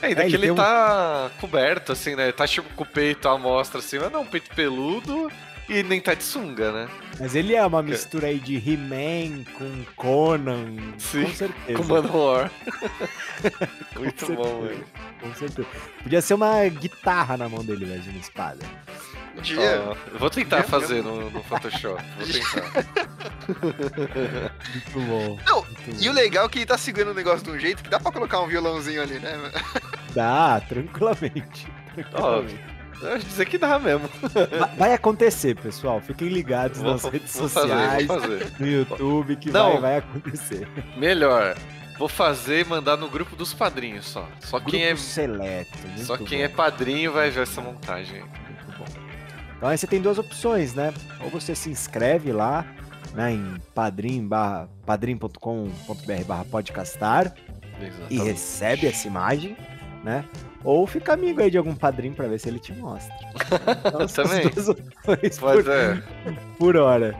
É, ainda É, que ele ele tem um- tá coberto, assim, né? Tá tipo com o peito à mostra, assim, mas não, um peito peludo e nem tá de sunga, né? Mas ele é uma mistura aí de He-Man com Conan. Sim, com certeza. Com Manowar. <laughs> Muito bom, velho. Com certeza. Podia ser uma guitarra na mão dele, velho, de uma espada. Dia. Eu vou tentar Dia fazer no, no Photoshop. Vou tentar. <laughs> Muito bom. Não, muito E o bom. legal é que ele tá segurando o negócio de um jeito que dá pra colocar um violãozinho ali, né? Dá, tranquilamente. Tranquilamente. eu acho dizer que dá mesmo. Vai- acontecer, pessoal. Fiquem ligados Vou, nas vou redes fazer, sociais, vou fazer. no YouTube, que Não. vai, vai acontecer. Melhor, vou fazer e mandar no grupo dos padrinhos só. Só quem é, Grupo seleto. só quem bom. é padrinho vai ver essa montagem. Então aí você tem duas opções, né? Ou você se inscreve lá, né, em padrim, barra- padrim.com.br barra podcastar e recebe essa imagem, né? Ou fica amigo aí de algum padrinho pra ver se ele te mostra. <laughs> Então, Também. duas por, é, por hora.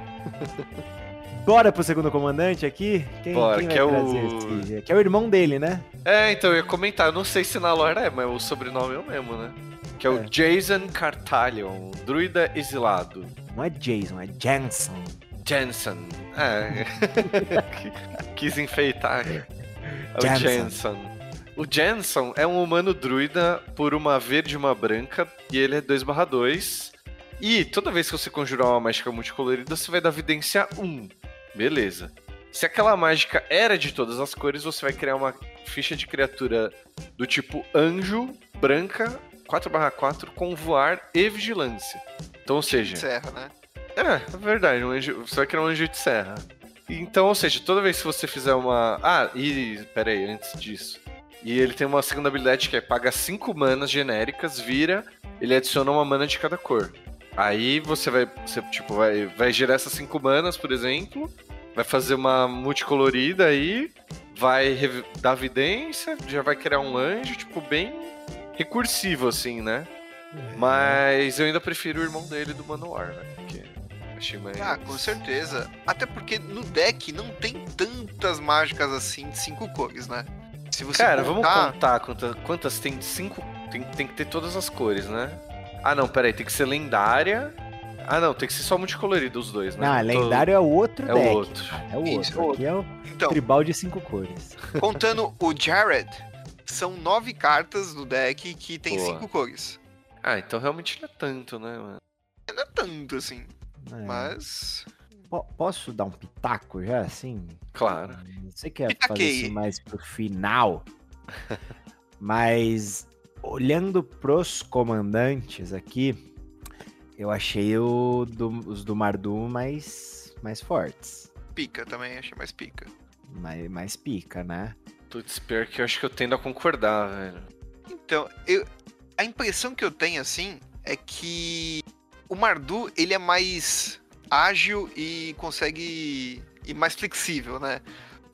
Bora pro segundo comandante aqui? Quem, Bora, quem que é o- esse? Que é o irmão dele, né? É, então eu ia comentar, eu não sei se na lore é, mas o sobrenome é o mesmo, né? Que é, o É. Jason Cartalion, druida exilado. Não é Jason, é Jensen. Jensen. É. <laughs> Quis enfeitar. É o Jensen. Jensen. O Jensen é um humano druida por uma verde e uma branca, e ele é 2/2. E toda vez que você conjurar uma mágica multicolorida, você vai dar vidência 1. Beleza. Se aquela mágica era de todas as cores, você vai criar uma ficha de criatura do tipo anjo, branca, 4/4, com voar e vigilância. Então, ou seja, Serra, né? é, é verdade. Um anjo, você vai criar um anjo de serra. Então, ou seja, toda vez que você fizer uma. Ah, e. Pera aí, antes disso. E ele tem uma segunda habilidade que é paga 5 manas genéricas, vira, ele adiciona uma mana de cada cor. Aí você vai. Você, tipo, vai, vai gerar essas 5 manas, por exemplo. Vai fazer uma multicolorida aí. Vai dar vidência, já vai criar um anjo, tipo, bem recursivo, assim, né? Mas eu ainda prefiro o irmão dele do Manowar, né? Porque achei mais. Ah, com certeza. Até porque no deck não tem tantas mágicas assim de cinco cores, né? Se você Cara, vamos contar- contar quantas, quantas tem cinco. Tem, tem que ter todas as cores, né? Ah não, peraí, tem que ser lendária. Ah não, tem que ser só multicolorido os dois, né? Não, Tô- lendário é o outro É o outro. É o Isso, outro. Aqui é o Então, tribal de cinco cores. contando o Jared, são nove cartas no deck que tem Boa. cinco cores. Ah, então realmente não é tanto, né, mano? Não é tanto assim, É. mas. Po- Posso dar um pitaco já, assim? Claro. Você quer fazer Pitaquei. isso mais pro final, <laughs> mas olhando pros comandantes aqui, eu achei o do- os do Mardu mais, mais fortes. Pica também, achei mais pica. Mais, mais pica, né? Putz, pior que eu acho que eu tendo a concordar, velho. Então, eu, a impressão que eu tenho assim é que o Mardu ele é mais ágil e consegue e mais flexível, né?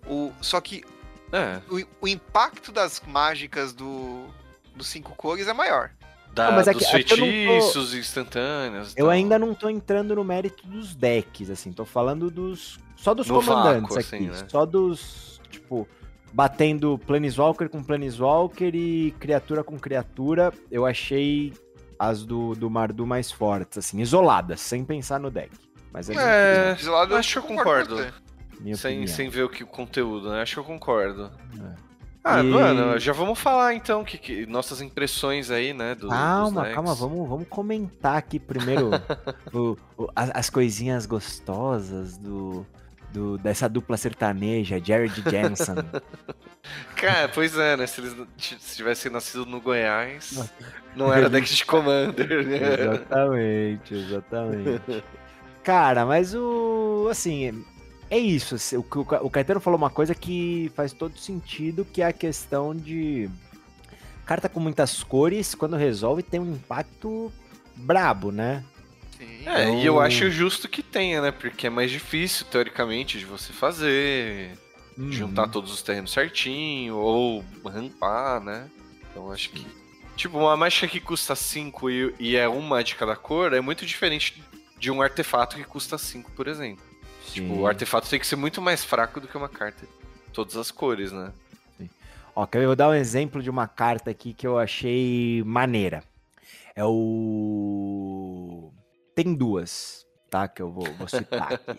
O, só que É, o, o impacto das mágicas do dos cinco cores é maior. da, Não, mas é dos não tô- feitiços instantâneos. Eu tal. ainda não tô entrando no mérito dos decks, assim, tô falando dos. Só dos No comandantes vácuo, aqui. assim, né? Só dos. Tipo, batendo Planeswalker com Planeswalker e criatura com criatura. Eu achei as do, do Mardu mais fortes, assim, isoladas, sem pensar no deck. Mas é, É, Isolado, acho que eu concordo. minha Sem, sem ver o, que, o conteúdo, né? Acho que eu concordo. É. Ah, E- mano, já vamos falar então que, que- nossas impressões aí, né? Do, Calma, calma, vamos, vamos comentar aqui primeiro <laughs> o- o- as, as coisinhas gostosas do, do- dessa dupla sertaneja, Jared <laughs> Jensen. Cara, pois é, né? Se eles se tivessem nascido no Goiás, não era deck de Commander, né? exatamente, exatamente. Cara, mas o. Assim, é isso. O, o Caetano falou uma coisa que faz todo sentido, que é a questão de. Carta com muitas cores, quando resolve, tem um impacto brabo, né? Sim. É, e eu acho justo que tenha, né? Porque é mais difícil, teoricamente, de você fazer, Uhum. juntar todos os terrenos certinho, ou rampar, né? Então acho que. Tipo, uma mágica que custa 5 e, e é uma de cada cor é muito diferente de um artefato que custa 5, por exemplo. Tipo, Sim. o artefato tem que ser muito mais fraco do que uma carta. Todas as cores, né? Ó, quer ver? eu vou dar um exemplo de uma carta aqui que eu achei maneira. É o. Tem duas, tá? Que eu vou, vou citar aqui.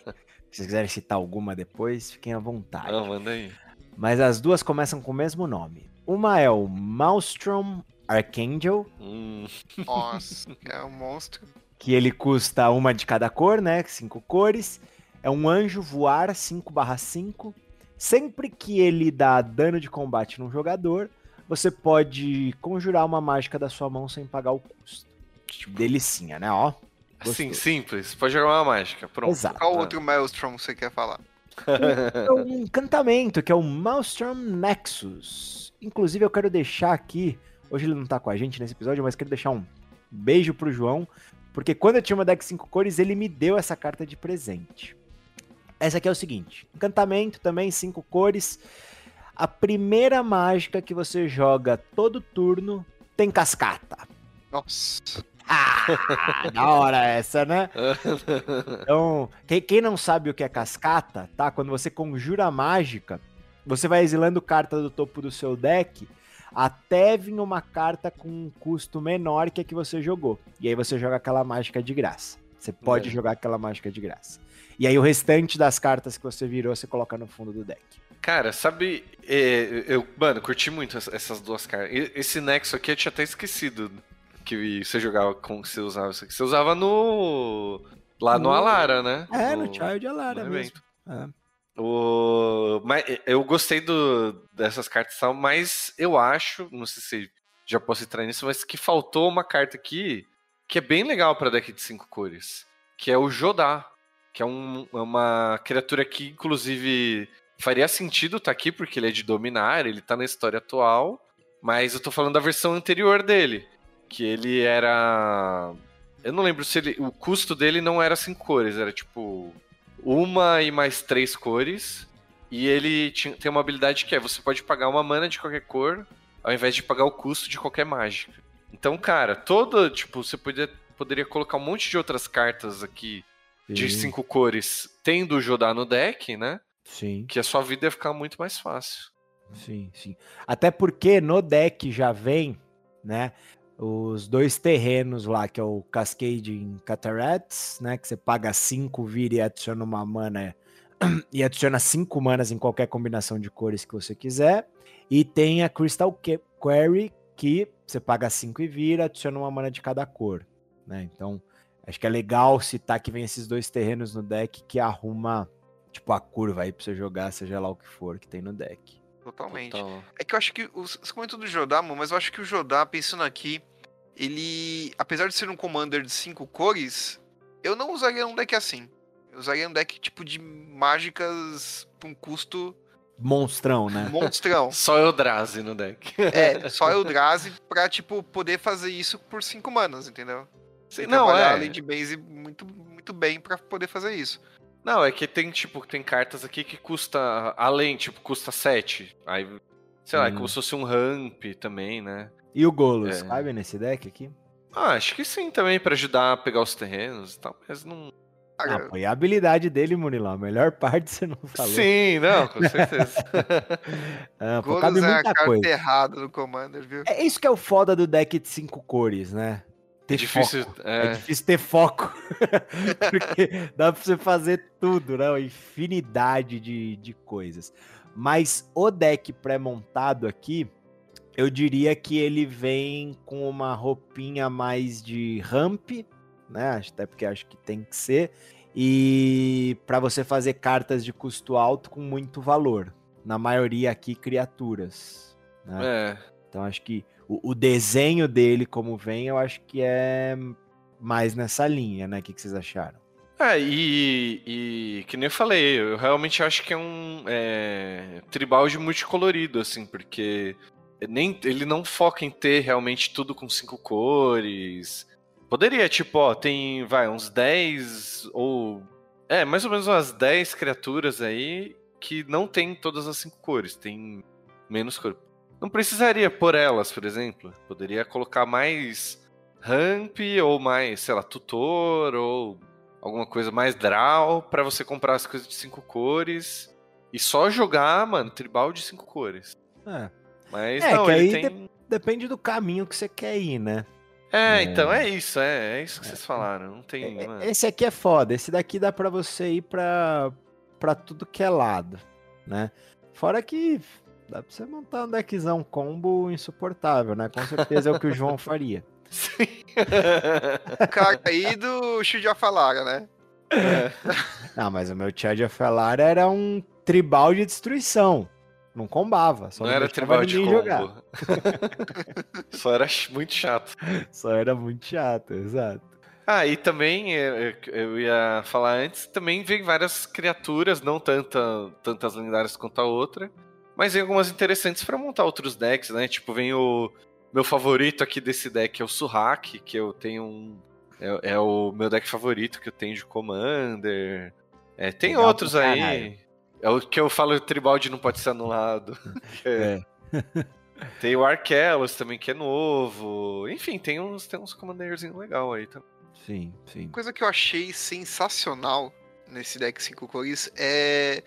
Se vocês quiserem citar alguma depois, fiquem à vontade. Ah, manda aí. Mas as duas começam com o mesmo nome. Uma é o Maelstrom Archangel, Hum, <laughs> Nossa, é um monstro. que ele custa uma de cada cor, né? Cinco cores. É um anjo voar 5/5. Sempre que ele dá dano de combate num jogador, você pode conjurar uma mágica da sua mão sem pagar o custo. Delicinha, né? Ó. assim, Gostoso. simples. Pode jogar uma mágica. Pronto. Exato. Qual Ah. outro Maelstrom você quer falar? <laughs> É um encantamento, que é o Maelstrom Nexus. Inclusive, eu quero deixar aqui. Hoje ele não tá com a gente nesse episódio, mas quero deixar um beijo pro João. Porque quando eu tinha uma deck 5 cores, ele me deu essa carta de presente. Essa aqui é o seguinte: encantamento também, 5 cores. A primeira mágica que você joga todo turno tem cascata. Nossa. Ah, <laughs> da hora essa, né? <laughs> Então, quem, quem não sabe o que é cascata, tá? Quando você conjura a mágica, você vai exilando carta do topo do seu deck até vir uma carta com um custo menor que a que você jogou. E aí você joga aquela mágica de graça. Você pode É. jogar aquela mágica de graça. E aí o restante das cartas que você virou, você coloca no fundo do deck. Cara, sabe, é, eu, mano, curti muito essa- essas duas cartas. Esse Nexo aqui eu tinha até esquecido que você jogava com que você usava isso aqui. Você usava no. Lá no No- Alara, né? É, no Child Alara no mesmo. É. O... Mas eu gostei do... dessas cartas, e tal, mas eu acho, não sei se já posso entrar nisso, mas que faltou uma carta aqui que é bem legal para deck de cinco cores, que é o Jodá, que é um- é uma criatura que inclusive faria sentido estar aqui porque ele é de dominar, ele tá na história atual, mas eu tô falando da versão anterior dele, que ele era eu não lembro se ele o custo dele não era cinco cores, era tipo uma e mais três cores. E ele tinha- tem uma habilidade que é: você pode pagar uma mana de qualquer cor, ao invés de pagar o custo de qualquer mágica. Então, cara, toda, tipo, você poderia, poderia colocar um monte de outras cartas aqui de Sim, cinco cores, tendo o Jodá no deck, né? Sim, Que a sua vida ia ficar muito mais fácil. sim, sim. Até porque no deck já vem, né? Os dois terrenos lá, que é o Cascading Cataracts, né? Que você paga 5, vira e adiciona uma mana. <clears throat> E adiciona 5 manas em qualquer combinação de cores que você quiser. E tem a Crystal Query, que você paga 5 e vira, adiciona uma mana de cada cor. Né? Então, acho que é legal citar que vem esses dois terrenos no deck que arruma, tipo, a curva aí pra você jogar, seja lá o que for que tem no deck. Totalmente. Total. É que eu acho que. os- Você comentou do Jodá, mano, mas eu acho que o Jodá, pensando aqui, ele. Apesar de ser um commander de cinco cores, eu não usaria um deck assim. Eu usaria um deck tipo de mágicas pra um custo Monstrão, né? <laughs> monstrão. <laughs> Só Eldrazi no deck. É, <laughs> só Eldrazi pra, tipo, poder fazer isso por cinco manas, entendeu? Você Não, trabalhar é. a Lady Base muito, muito bem pra poder fazer isso. Não, é que tem, tipo, tem cartas aqui que custa, além, tipo, custa 7. Aí, sei lá, é Hum. como se fosse um ramp também, né? E o Golos, É. cabe nesse deck aqui? Ah, acho que sim também, pra ajudar a pegar os terrenos e tal, mas não... Ah, pô, e a habilidade dele, Murilão, a melhor <laughs> parte você não falou. Sim, não, com certeza. <laughs> Ah, pô, Golos cabe é a muita carta coisa. errada no Commander, viu? É isso que é o foda do deck de cinco cores, né? Ter É difícil, foco. É. é, difícil ter foco. <laughs> Porque dá pra você fazer tudo, né? Uma infinidade de, de coisas. Mas o deck pré-montado aqui, eu diria que ele vem com uma roupinha mais de ramp, né? Até porque acho que tem que ser. E para você fazer cartas de custo alto com muito valor. Na maioria aqui, criaturas. Né? é. Então acho que o, o desenho dele, como vem, eu acho que é mais nessa linha, né? O que, que vocês acharam? É, e, e que nem eu falei, eu realmente acho que é um é, tribal de multicolorido, assim, porque nem, ele não foca em ter realmente tudo com cinco cores. Poderia, tipo, ó, tem, vai, uns 10 ou. É, mais ou menos umas 10 criaturas aí que não tem todas as cinco cores, tem menos cor. Não precisaria por elas, por exemplo. Poderia colocar mais ramp ou mais, sei lá, tutor ou alguma coisa mais draw pra você comprar as coisas de cinco cores e só jogar, mano, tribal de cinco cores. É, Mas É, não, que ele aí tem. depende do caminho que você quer ir, né? É, É. então é isso, é, é isso que vocês falaram. Não tem. É- mano. Esse aqui é foda. Esse daqui dá pra você ir pra, pra tudo que é lado, né? Fora que dá pra você montar um deckzão combo insuportável, né? Com certeza é o que o João faria. <laughs> Sim. <laughs> Cara aí do Shield of Alara, né? É. Ah, mas o meu Charge of Alara era um tribal de destruição. Não combava. Só Não não era tribal de ninguém jogar. combo. <laughs> Só era muito chato. Só era muito chato, exato. Ah, e também, é, é, eu ia falar antes, também vem várias criaturas, não tanta, tantas lendárias quanto a outra, mas vem algumas interessantes pra montar outros decks, né? Tipo, vem o meu favorito aqui desse deck, é o Surrak, que eu tenho um... É, é o meu deck favorito que eu tenho de Commander. É, tem Legal outros aí. caralho. É o que eu falo, Tribald não pode ser anulado. <laughs> É-. <laughs> Tem o Arkelos também, que é novo. Enfim, tem uns, tem uns commanderzinhos legal aí também. Sim, sim. coisa que eu achei sensacional nesse deck 5 cores é.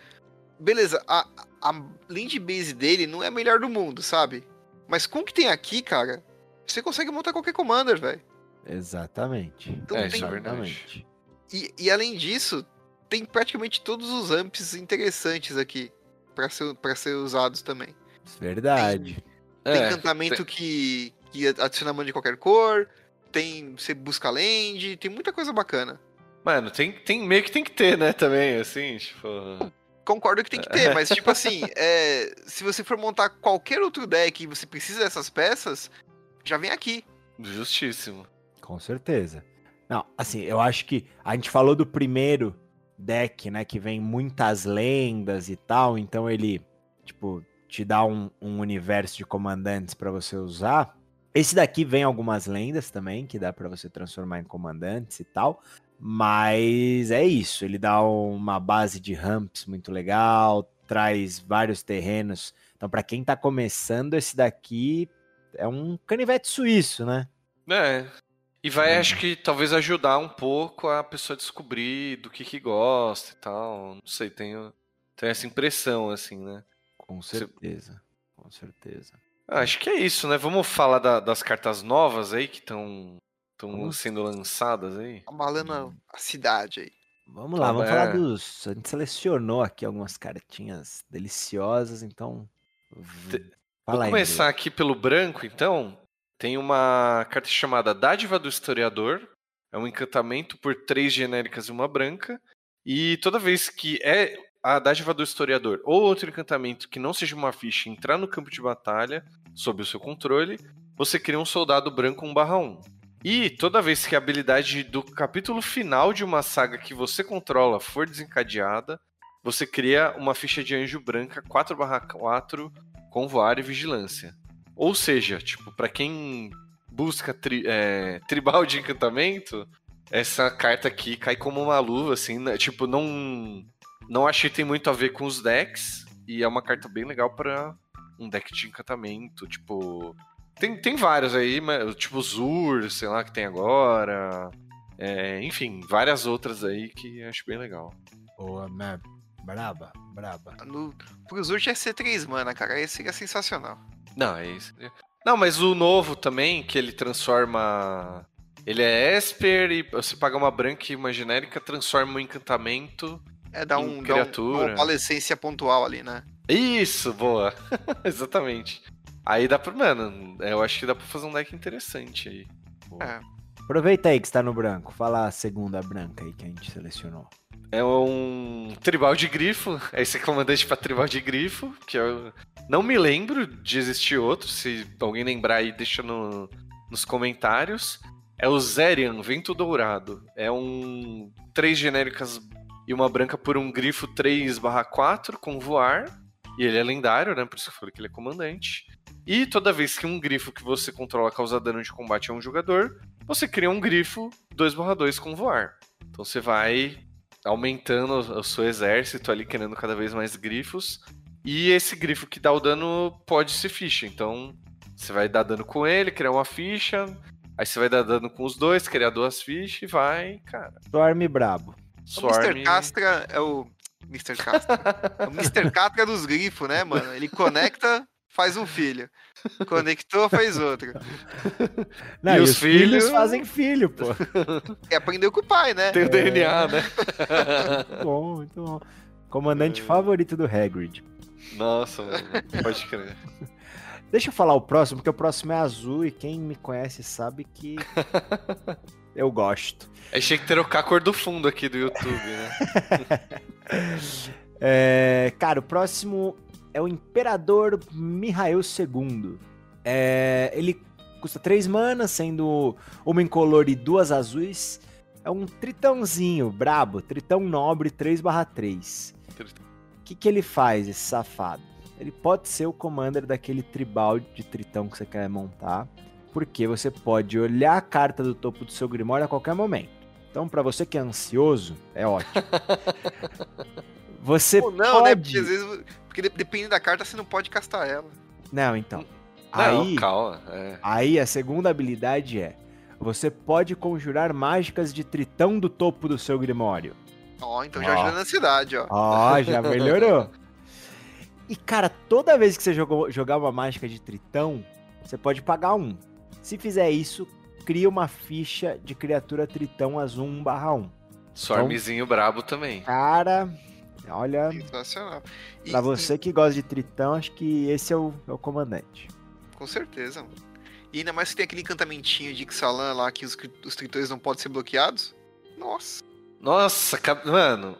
Beleza, a, a land base dele não é a melhor do mundo, sabe? Mas com o que tem aqui, cara, você consegue montar qualquer commander, velho. Exatamente. Então É, tem. isso é verdade. Exatamente. E, e além disso, tem praticamente todos os amps interessantes aqui pra ser, pra ser usados também. Verdade. Tem É, encantamento que, que adiciona mana de qualquer cor, tem. Você busca land, tem muita coisa bacana. Mano, tem, tem meio que tem que ter, né, também, assim, tipo. Concordo que tem que ter, mas tipo assim, <laughs> é, se você for montar qualquer outro deck e você precisa dessas peças, já vem aqui. Justíssimo. Com certeza. Não, assim, eu acho que a gente falou do primeiro deck, né, que vem muitas lendas e tal, então ele, tipo, te dá um, um universo de comandantes pra você usar. Esse daqui vem algumas lendas também, que dá pra você transformar em comandantes e tal. Mas é isso, ele dá uma base de ramps muito legal, traz vários terrenos. Então, pra quem tá começando, esse daqui é um canivete suíço, né? É. E vai, acho que talvez ajudar um pouco a pessoa a descobrir do que que gosta e tal. Não sei, tenho, tenho essa impressão, assim, né? Com certeza. Com certeza. Ah, acho que é isso, né? Vamos falar da- das cartas novas aí que estão Vamos. sendo lançadas aí. Abalando a cidade aí. Vamos lá, Tá vamos bem. falar dos. A gente selecionou aqui algumas cartinhas deliciosas, então. Fala Vou aí, começar Andrei. aqui pelo branco, então. Tem uma carta chamada Dádiva do Historiador. É um encantamento por três genéricas e uma branca. E toda vez que é a Dádiva do Historiador ou outro encantamento que não seja uma ficha entrar no campo de batalha, sob o seu controle, você cria um soldado branco 1/1. E toda vez que a habilidade do capítulo final de uma saga que você controla for desencadeada, você cria uma ficha de anjo branca 4/4 com voar e vigilância. Ou seja, tipo, para quem busca tri- é, <laughs> tribal de encantamento, essa carta aqui cai como uma luva, assim, né? tipo, não não achei tem muito a ver com os decks e é uma carta bem legal para um deck de encantamento, tipo, tem, tem vários aí, mas, tipo Zur, sei lá, que tem agora, é, enfim, várias outras aí que acho bem legal. Boa, man. Braba, braba. No, pro Zurt ia ser 3 mana, cara. Esse seria sensacional. Não, é isso. Não, mas o novo também, que ele transforma. Ele é Esper e você paga uma branca e uma genérica, transforma um encantamento. É dar Em um, dar um- criatura. uma palescência pontual ali, né? Isso, boa! <laughs> Exatamente. Aí dá pra. Mano, eu acho que dá pra fazer um deck interessante aí. É. Aproveita aí que está no branco. Fala a segunda branca aí que a gente selecionou. É um tribal de grifo. <laughs> Esse é comandante pra tribal de grifo, que eu não me lembro de existir outro. Se alguém lembrar aí, deixa no- nos comentários. É o Zerian, Vento Dourado. É um. Três genéricas e uma branca por um grifo 3/4 com voar. E ele é lendário, né? Por isso que eu falei que ele é comandante. E toda vez que um grifo que você controla causa dano de combate a um jogador, você cria um grifo 2/2 com voar. Então você vai aumentando o o seu exército ali, criando cada vez mais grifos. E esse grifo que dá o dano pode ser ficha. Então você vai dar dano com ele, criar uma ficha. Aí você vai dar dano com os dois, criar duas fichas e vai, cara. Storm brabo. O Swarm. Mr. Castra é o. Mr. Castra. <laughs> é o Mr. Castra dos grifos, né, mano? Ele conecta, faz um filho. Conectou, faz outro. Não, E e, os os filhos filhos- fazem filho, pô. E aprendeu com o pai, né? Tem o DNA, né? Muito bom, muito bom. Comandante É. favorito do Hagrid. Nossa, mano, pode crer. <laughs> Deixa eu falar o próximo, porque o próximo é azul e quem me conhece sabe que <laughs> eu gosto. Achei que trocar a cor do fundo aqui do YouTube, né? <laughs> É, cara, o próximo é o Imperador Mihail II. É, ele custa 3 manas, sendo uma incolor e duas azuis. É um tritãozinho brabo, tritão nobre 3/3. O que, que ele faz, esse safado? Ele pode ser o commander daquele tribal de tritão que você quer montar, porque você pode olhar a carta do topo do seu grimório a qualquer momento. Então, pra você que é ansioso, é ótimo. <laughs> Você Ou não, né? pode... Porque às vezes. Porque de- dependendo da carta, você não pode castar ela. Não, então. Não, Aí, calma. É. aí a segunda habilidade é: você pode conjurar mágicas de tritão do topo do seu grimório. Ó, então já Ó. ajuda na cidade, ó. Ó, já melhorou. <laughs> E cara, toda vez que você jogou- jogar uma mágica de tritão, você pode pagar um. Se fizer isso, cria uma ficha de criatura tritão azul 1/1. Swarmzinho brabo também. Cara, olha, Sensacional. E- pra você que gosta de tritão, acho que esse é o, é o comandante. e- com certeza, mano. E ainda mais que tem aquele encantamentinho de Ixalan lá que os, os tritões não podem ser bloqueados. Nossa. Nossa, mano.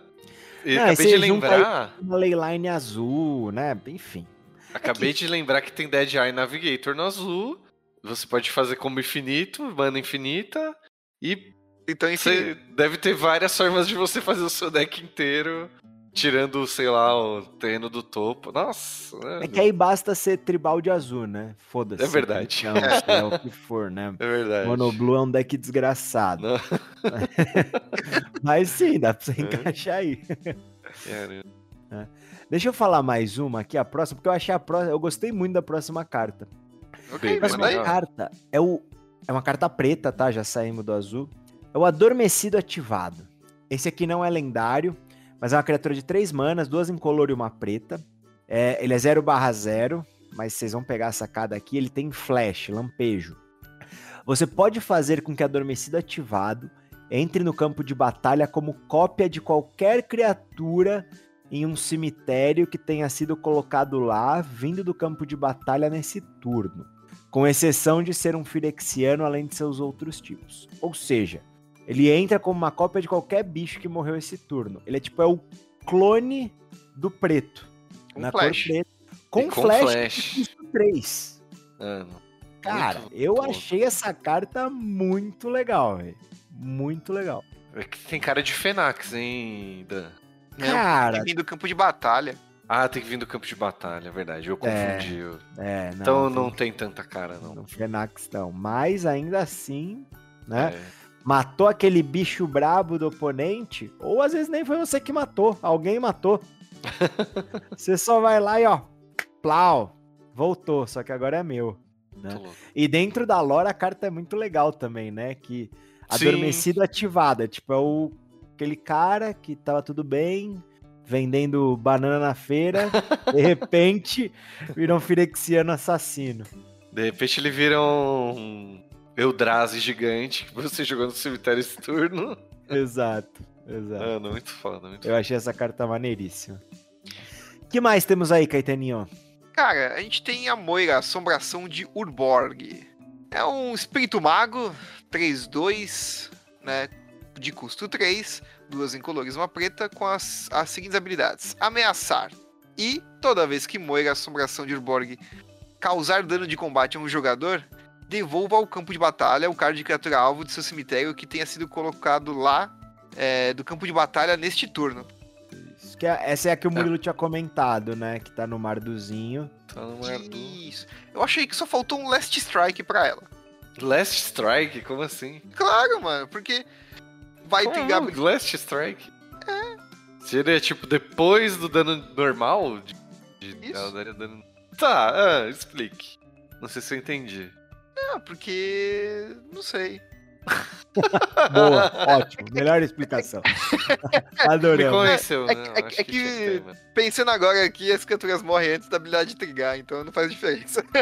Eu Não, e acabei de lembrar. Uma leyline azul, né? Enfim. Acabei de lembrar que tem Dead Eye Navigator no azul. Você pode fazer como infinito, mana infinita. E Então, enfim. você deve ter várias formas de você fazer o seu deck inteiro. Tirando, sei lá, o terreno do topo. Nossa, É que aí basta ser tribal de azul, né? Foda-se. É verdade. Sei lá o que for, né? <laughs> é verdade. Monoblue é um deck desgraçado. Não. <laughs> Mas sim, dá pra você É. encaixar aí. Cara, Deixa eu falar mais uma aqui, a próxima, porque eu achei a próxima. Eu gostei muito da próxima carta. Ok, Bem, A próxima carta é o É uma carta preta, tá? Já saímos do azul. É o Adormecido Ativado. Esse aqui não é lendário, mas é uma criatura de 3 manas, duas incolor e uma preta. É, ele é 0 barra 0, mas vocês vão pegar a sacada aqui. Ele tem flash, lampejo. Você pode fazer com que Adormecido Ativado entre no campo de batalha como cópia de qualquer criatura em um cemitério que tenha sido colocado lá, vindo do campo de batalha nesse turno. Com exceção de ser um Firexiano além de seus outros tipos. Ou seja, ele entra como uma cópia de qualquer bicho que morreu esse turno. Ele é tipo é o clone do preto. Com na flash. cor preta. Com, com flash, flash. e custo 3. Mano, Cara, Muito eu louco. achei essa carta muito legal, velho. Muito legal. é que tem cara de Fenax, hein, Dan? Não, Cara, tem que vir do campo de batalha. Ah, tem que vir do campo de batalha, é verdade. Eu É, confundi. eu- é, não. então tem- não tem tanta cara, não. No Fenax não. Mas ainda assim, né? É. Matou aquele bicho brabo do oponente, ou às vezes nem foi você que matou, alguém matou. <laughs> você só vai lá e ó, plau, voltou, só que agora é meu. né? E dentro da lore a carta é muito legal também, né? Que Sim. adormecido ativada, tipo, é o aquele cara que tava tudo bem, vendendo banana na feira, de <laughs> repente virou um firexiano assassino. De repente ele vira um Eldrazi gigante que você jogou no cemitério esse turno. Exato, exato. Mano, muito foda, muito Eu achei essa carta maneiríssima. que mais temos aí, Caetaninho? Cara, a gente tem a Moira, Assombração de Urborg. É um espírito mago, 3-2, né? De custo 3, duas incolores, uma preta, com as, as seguintes habilidades: Ameaçar. E toda vez que Moira, Assombração de Urborg, causar dano de combate a um jogador, devolva ao campo de batalha o card de criatura alvo de seu cemitério que tenha sido colocado lá é, do campo de batalha neste turno. Isso que é- essa é a que o Murilo tinha comentado, né? Que tá no Marduzinho. Tá no mar do... Isso. Eu achei que só faltou um Last Strike pra ela. Last Strike? Como assim? Claro, mano, porque vai Como pegar. não? Last Strike? É. Seria tipo depois do dano normal? De, de- Isso. ela daria dano... Tá, ah, explique. Não sei se eu entendi. Ah, porque. Não sei. <laughs> Boa, ótimo. Melhor explicação. <laughs> Me Adoramos. convenceu, É- né? é- Eu acho é que. Pensando agora aqui, as criaturas morrem antes da habilidade de trigar, então não faz diferença. <laughs>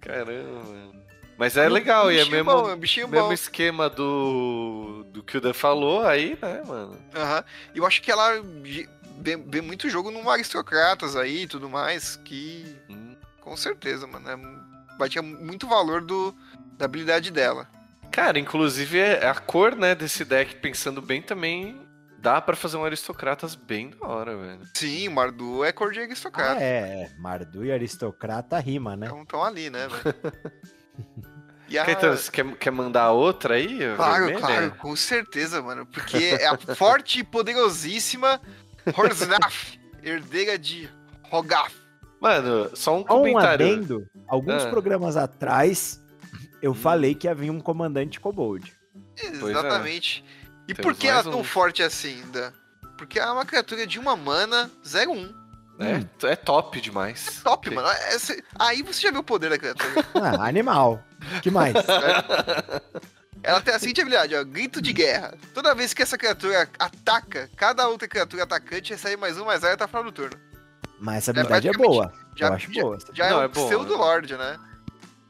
Caramba, mano. Mas é legal, e é mesmo, bom, é um bichinho mesmo bom. esquema do, do que o Dan falou aí, né, mano? Aham. E Eu acho que ela vê, vê muito jogo no Aristocratas aí e tudo mais, que Hum. Com certeza, mano, é, ter muito valor do, da habilidade dela. Cara, inclusive é- a cor, né, desse deck, pensando bem também, dá pra fazer um aristocratas bem da hora, velho. Sim, o Mardu é cor de Ah, aristocrata. é, é. Mardu e aristocrata rima, né? Então estão ali, né, velho? <laughs> E a... Caetano, você quer, quer mandar outra aí? Claro, vermelha? claro, com certeza, mano. Porque é a <laughs> forte e poderosíssima Horznaf, herdeira de Rogaf. Mano, só um Só um comentário. adendo. Alguns Ah. programas atrás, eu Hum. falei que havia um comandante kobold. É. Exatamente. E Temos por que ela é tão um. forte assim, Dan? Porque ela é uma criatura de uma mana 0-1. É, é top demais. Top, Ok. mano. É- cê- Aí você já viu o poder da criatura. <laughs> Ah, animal. que mais? <laughs> Ela tem a seguinte habilidade, ó. Grito de guerra. Toda vez que essa criatura ataca, cada outra criatura atacante recebe mais um, mais zero até o final do turno. Mas essa habilidade é, praticamente- boa. Já, eu acho já, boa. já Não, é é um boa, pseudo né? né?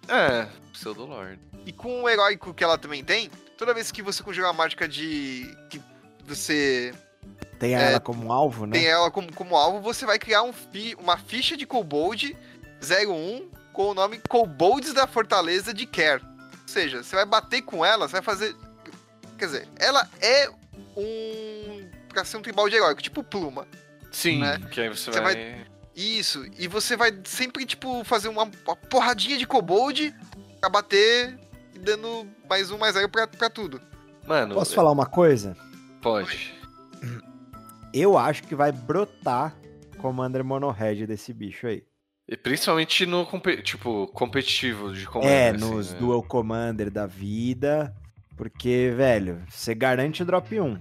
É, pseudo lord. E com o heróico que ela também tem, toda vez que você conjugar uma mágica de. que você Tem É, ela como alvo, né? tem ela como, como alvo, você vai criar um fi- uma ficha de Kobold 01 com o nome Kobolds da Fortaleza de Care. Ou seja, você vai bater com ela, você vai fazer. Quer dizer, ela é um. pra ser um tribal de heróico, tipo pluma. Sim, Né? que aí você, Você vai... Isso, e você vai sempre, tipo, fazer uma, uma porradinha de Kobold pra bater e dando mais um, mais zero pra, pra tudo. Mano, Posso falar uma coisa? pode. <clears throat> Eu acho que vai brotar Commander Monohead desse bicho aí. E principalmente no tipo, competitivo de comando. é, assim, nos né? Dual Commander da vida. Porque, velho, você garante o drop 1.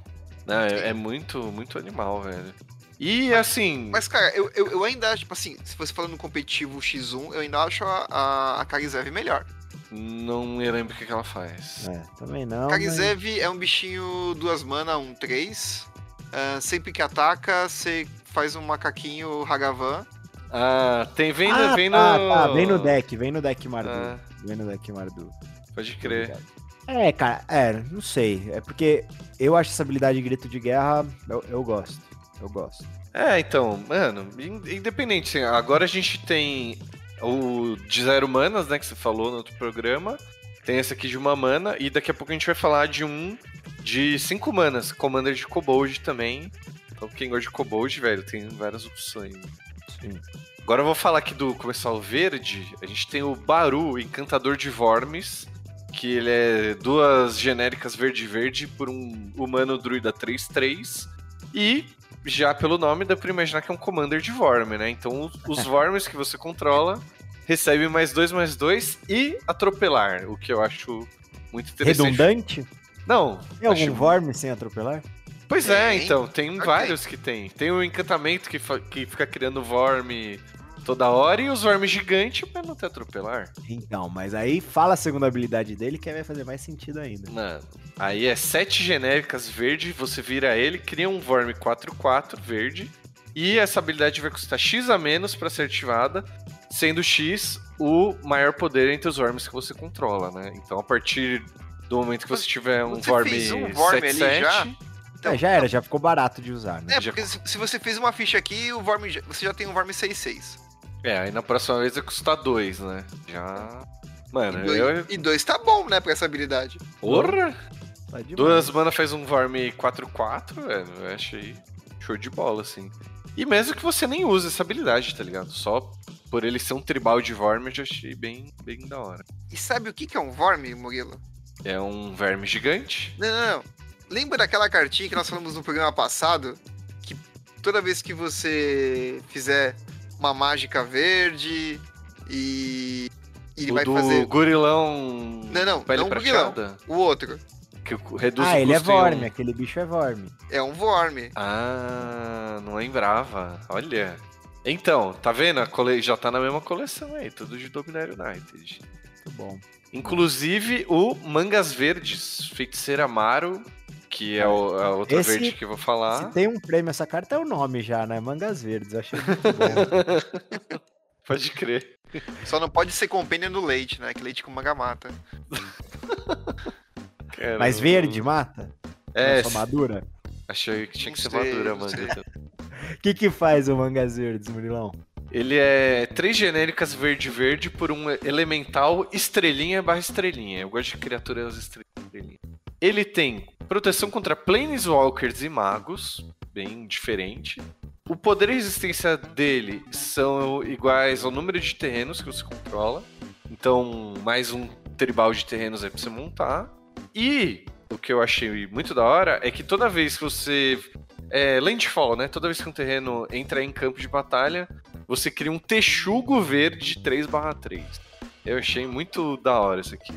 Não, é, é muito, muito animal, velho. E assim. Mas, cara, eu, eu, eu ainda acho, tipo assim, se você falando no competitivo X1, eu ainda acho a, a, a Karizev melhor. Não me lembro o que, que ela faz. É, também não. mas- Karizev é um bichinho duas mana, um 3. sempre que ataca, você faz um macaquinho Hagavan. Ah, tem. Vem, no- Ah, vem no. tá, tá, vem no deck, vem no deck Mardu. Ah, Vem no deck Mardu. pode crer. É, cara, é, não sei. É porque eu acho essa habilidade de grito de guerra, eu, eu gosto. Eu gosto. É, então, mano, in- independente. assim, Agora a gente tem o de zero manas, né, que você falou no outro programa. Tem esse aqui de uma mana. E daqui a pouco a gente vai falar de um de cinco manas, Commander de Kobold também. Então quem gosta de Kobold, velho, tem várias opções. Sim. Agora eu vou falar aqui do comercial verde. A gente tem o Baru, Encantador de Vormes, que ele é duas genéricas verde-verde por um humano druida 3-3. E, já pelo nome, dá pra imaginar que é um Commander de Vorme, né? Então os, os Vormes que você controla recebem mais dois, mais dois e atropelar, o que eu acho muito interessante. Redundante? Não, Tem algum acho- Vorme sem atropelar? Pois é, Tem. então, tem Ok. vários que tem. Tem o encantamento que, que fica criando Vorme toda hora e os Vormes gigantes pra não te atropelar. Então, mas aí fala a segunda habilidade dele que aí vai fazer mais sentido ainda. Mano, aí é sete genéricas verde, você vira ele, cria um Vorme 4-4 verde. E essa habilidade vai custar X a menos pra ser ativada, sendo X o maior poder entre os Worms que você controla, né? Então a partir do momento que você tiver um Você fez um Vorme ali 7-7, já? Então- É, já era, já ficou barato de usar, né? É, porque se, se você fez uma ficha aqui, o Vorme, já- você já tem um Vorme 6-6. É, aí na próxima vez vai custar dois, né? Já. Mano, E dois, eu. e dois tá bom, né, pra essa habilidade. Porra! Tá. Duas mana faz um Vorme 4-4, velho. Eu achei show de bola, assim. E mesmo que você nem use essa habilidade, tá ligado? Só por ele ser um tribal de Vorme, eu já achei bem, bem da hora. E sabe o que, que é um Vorme, Murilo? É um verme gigante. Não, não, não. Lembra daquela cartinha que nós falamos no programa passado? Que toda vez que você fizer uma mágica verde e. e ele o vai do fazer. gorilão. Não, não, pele não o gorilão. O outro. Que reduz Ah, o ele é Vorme, um. aquele bicho é Vorme. É um Vorme. Ah, não lembrava. Olha. Então, tá vendo? A cole... Já tá na mesma coleção aí, tudo de Dominar United. Muito bom. Inclusive o Mangas Verdes, Feiticeira Amaro, que é o- a outra Esse- verde que eu vou falar. Se tem um prêmio essa carta, é o nome já, né? Mangas Verdes, achei muito bom. <laughs> Pode crer. Só não pode ser companion do leite, né? Que leite com manga mata. Cara, Mas verde, mata? É, Não só madura? achei que tinha que ser sei, madura, mano. O <laughs> que que faz o Mangas Verdes, Murilão? Ele é três genéricas verde-verde por um elemental estrelinha barra estrelinha. Eu gosto de criaturas estrelinha. Ele tem proteção contra planeswalkers e magos, bem diferente. O poder e resistência dele são iguais ao número de terrenos que você controla. Então, mais um tribal de terrenos aí pra você montar. E o que eu achei muito da hora é que toda vez que você. É, landfall, né? Toda vez que um terreno entra em campo de batalha, você cria um texugo verde 3/3. Eu achei muito da hora isso aqui.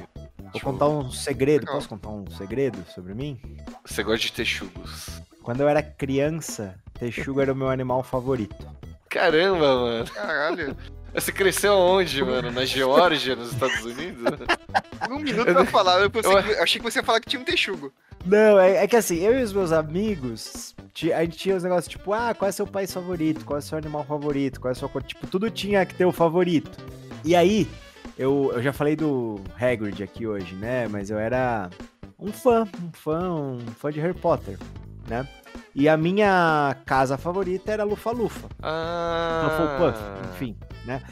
Vou contar um segredo. legal. Posso contar um segredo sobre mim? Você gosta de texugos. Quando eu era criança, Texugo era o meu animal favorito. Caramba, mano. Caralho. <laughs> Você cresceu onde, mano? Na Geórgia, nos Estados Unidos? <laughs> Um minuto pra falar, eu, pensei Eu- achei que você ia falar que tinha um texugo. Não, é, é que assim, eu e os meus amigos, a gente tinha os negócios tipo, ah, qual é seu país favorito? Qual é seu animal favorito? Qual é a sua cor? Tipo, tudo tinha que ter o favorito. E aí, eu, eu já falei do Hagrid aqui hoje, né? Mas eu era um fã, um fã, um fã de Harry Potter, né? E a minha casa favorita era Lufa-Lufa. Ah. Hufflepuff, enfim, né?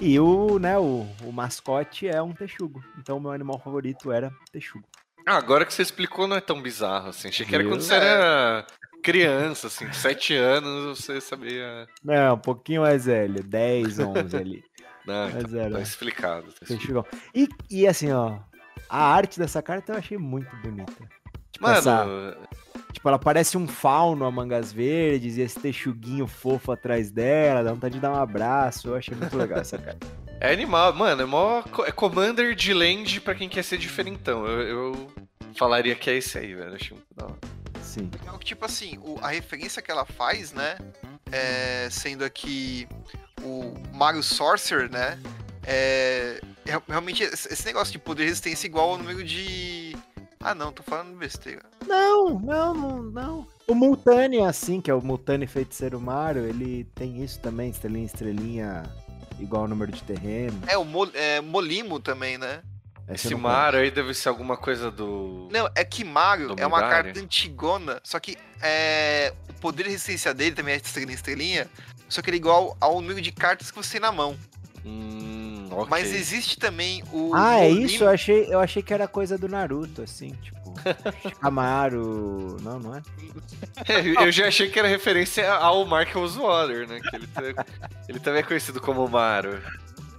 E o, né, o, o mascote é um texugo. Então o meu animal favorito era texugo. Ah, agora que você explicou, não é tão bizarro assim. Achei que era quando você era criança, assim, sete anos, você sabia. Não, um pouquinho mais velho, 10, 11 ali. Não, Mas tá, era tá explicado. Tá explicado. E, e assim, ó, a arte dessa carta eu achei muito bonita. Tipo, Mano, essa- tipo, ela parece um fauno a mangas verdes e esse texuguinho fofo atrás dela, dá vontade de dar um abraço. Eu achei muito legal essa carta. <laughs> é animal. Mano, é, mó, é Commander de land pra quem quer ser diferentão. Eu, eu falaria que é esse aí, velho. Achei muito da hora. Sim. É o que, tipo assim, o- a referência que ela faz, né? é, sendo aqui o Mario Sorcerer, né? É, real- realmente, esse negócio de poder e resistência é igual ao número de. Ah, não, tô falando besteira. Não, não, não, não. O Multani é assim, que é o Multani Feiticeiro Mario, ele tem isso também, estrelinha, estrelinha, igual ao número de terreno. É, o Mo- é, Molimo também, né? Esse Mario aí deve ser alguma coisa do. Não, é que Mario é uma carta antigona, só que é, o poder e resistência dele também é estrelinha, estrelinha, só que ele é igual ao número de cartas que você tem na mão. Hum, ok. Mas existe também o. Ah, é isso? Eu achei, eu achei que era coisa do Naruto, assim, tipo. <laughs> Shikamaru. Não, não é? Eu já achei que era referência ao Michael Waller, né? Que ele, ta- ele também é conhecido como Mario.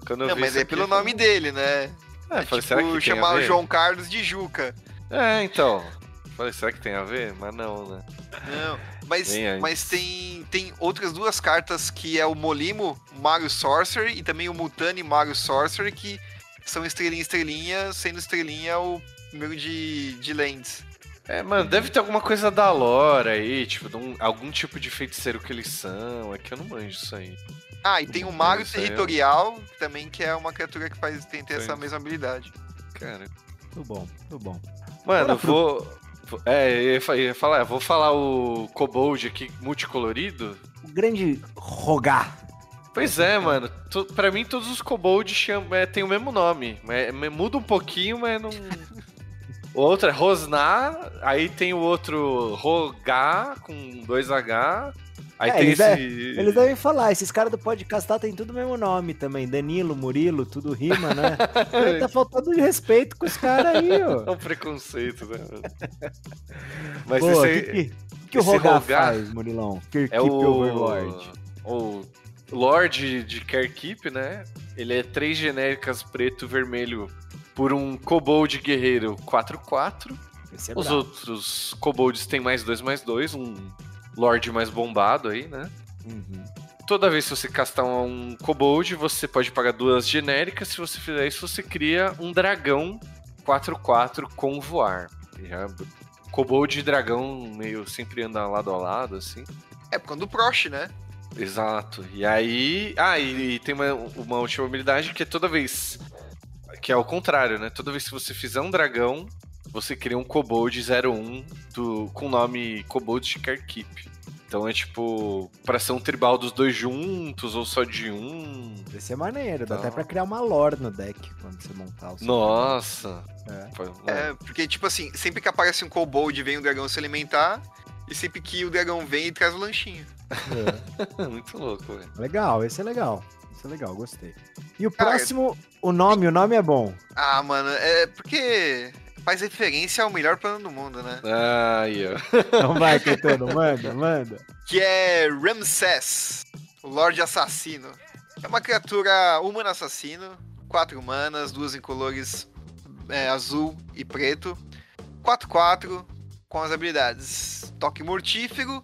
Quando eu Não, vi mas isso é aqui, pelo eu nome dele, né? É, É falei, tipo chamar o? João Carlos de Juca. É, então. Falei, será que tem a ver? Mas não, né? Não, mas, mas tem, tem outras duas cartas que é o Molimo Mario Sorcery e também o Mutani Mario Sorcery que são estrelinha estrelinha, sendo estrelinha o número de, de lands. É, mano, deve ter alguma coisa da lore aí, tipo, um- algum tipo de feiticeiro que eles são. É que eu não manjo isso aí. Ah, e tem o ó. Territorial também, que é uma criatura que faz, tem, tem essa mesma habilidade. Cara. Muito bom, muito bom. Mano, eu vou. É, eu ia fa- ia falar, eu vou falar o Kobold aqui multicolorido. O grande Rogar. Pois é, mano. To, pra mim, todos os Kobolds chamam, é, tem o mesmo nome. Mas muda um pouquinho, mas não. <laughs> O outro é Rosnar, aí tem o outro Rogar com dois H. Aí É, tem eles esse. é- Eles devem falar, esses caras do podcast tá, tem tudo o mesmo nome também. Danilo, Murilo, tudo rima, né? <laughs> tá faltando de respeito com os caras aí, É ó. um preconceito, né? Mas Pô, esse o que, que, que o esse Rogar Rogar faz, Murilão? Kirk é o. Overlord. O Lorde de Kerkeep, né? Ele é três genéricas preto e vermelho por um Kobold Guerreiro 4-4. Esse é Os brabo. outros Kobolds têm mais dois, mais dois, um Lorde mais bombado aí, né? Uhum. Toda vez que você castar um Kobold, você pode pagar duas genéricas. Se você fizer isso, você cria um dragão 4-4 com voar. Já, Kobold e dragão meio sempre andam lado a lado, assim. É por conta do Prosh, né? Exato. E aí. Ah, e, e tem uma, uma última habilidade que é toda vez. Que é o contrário, né? Toda vez que você fizer um dragão, você cria um Kobold 01 do, com o nome Kobold de Kerkeep. Então é tipo. Pra ser um tribal dos dois juntos ou só de um. Esse é maneiro, dá Tá. até pra criar uma lore no deck quando você montar o seu Nossa! É. É, porque, tipo assim, sempre que aparece um kobold e vem um dragão se alimentar, e sempre que o dragão vem e traz o lanchinho. É. <laughs> Muito louco, velho. Legal, esse é legal. Esse é legal, gostei. E o Cara, próximo, o nome, o nome é bom. Ah, mano, é porque faz referência ao melhor plano do mundo, né? Aí, ó. Então vai, Caetano, manda, manda. Que é Ramsés, o Lorde Assassino. É uma criatura humana assassino, quatro humanas, duas em colores é, azul e preto. 4-4 com as habilidades Toque Mortífero.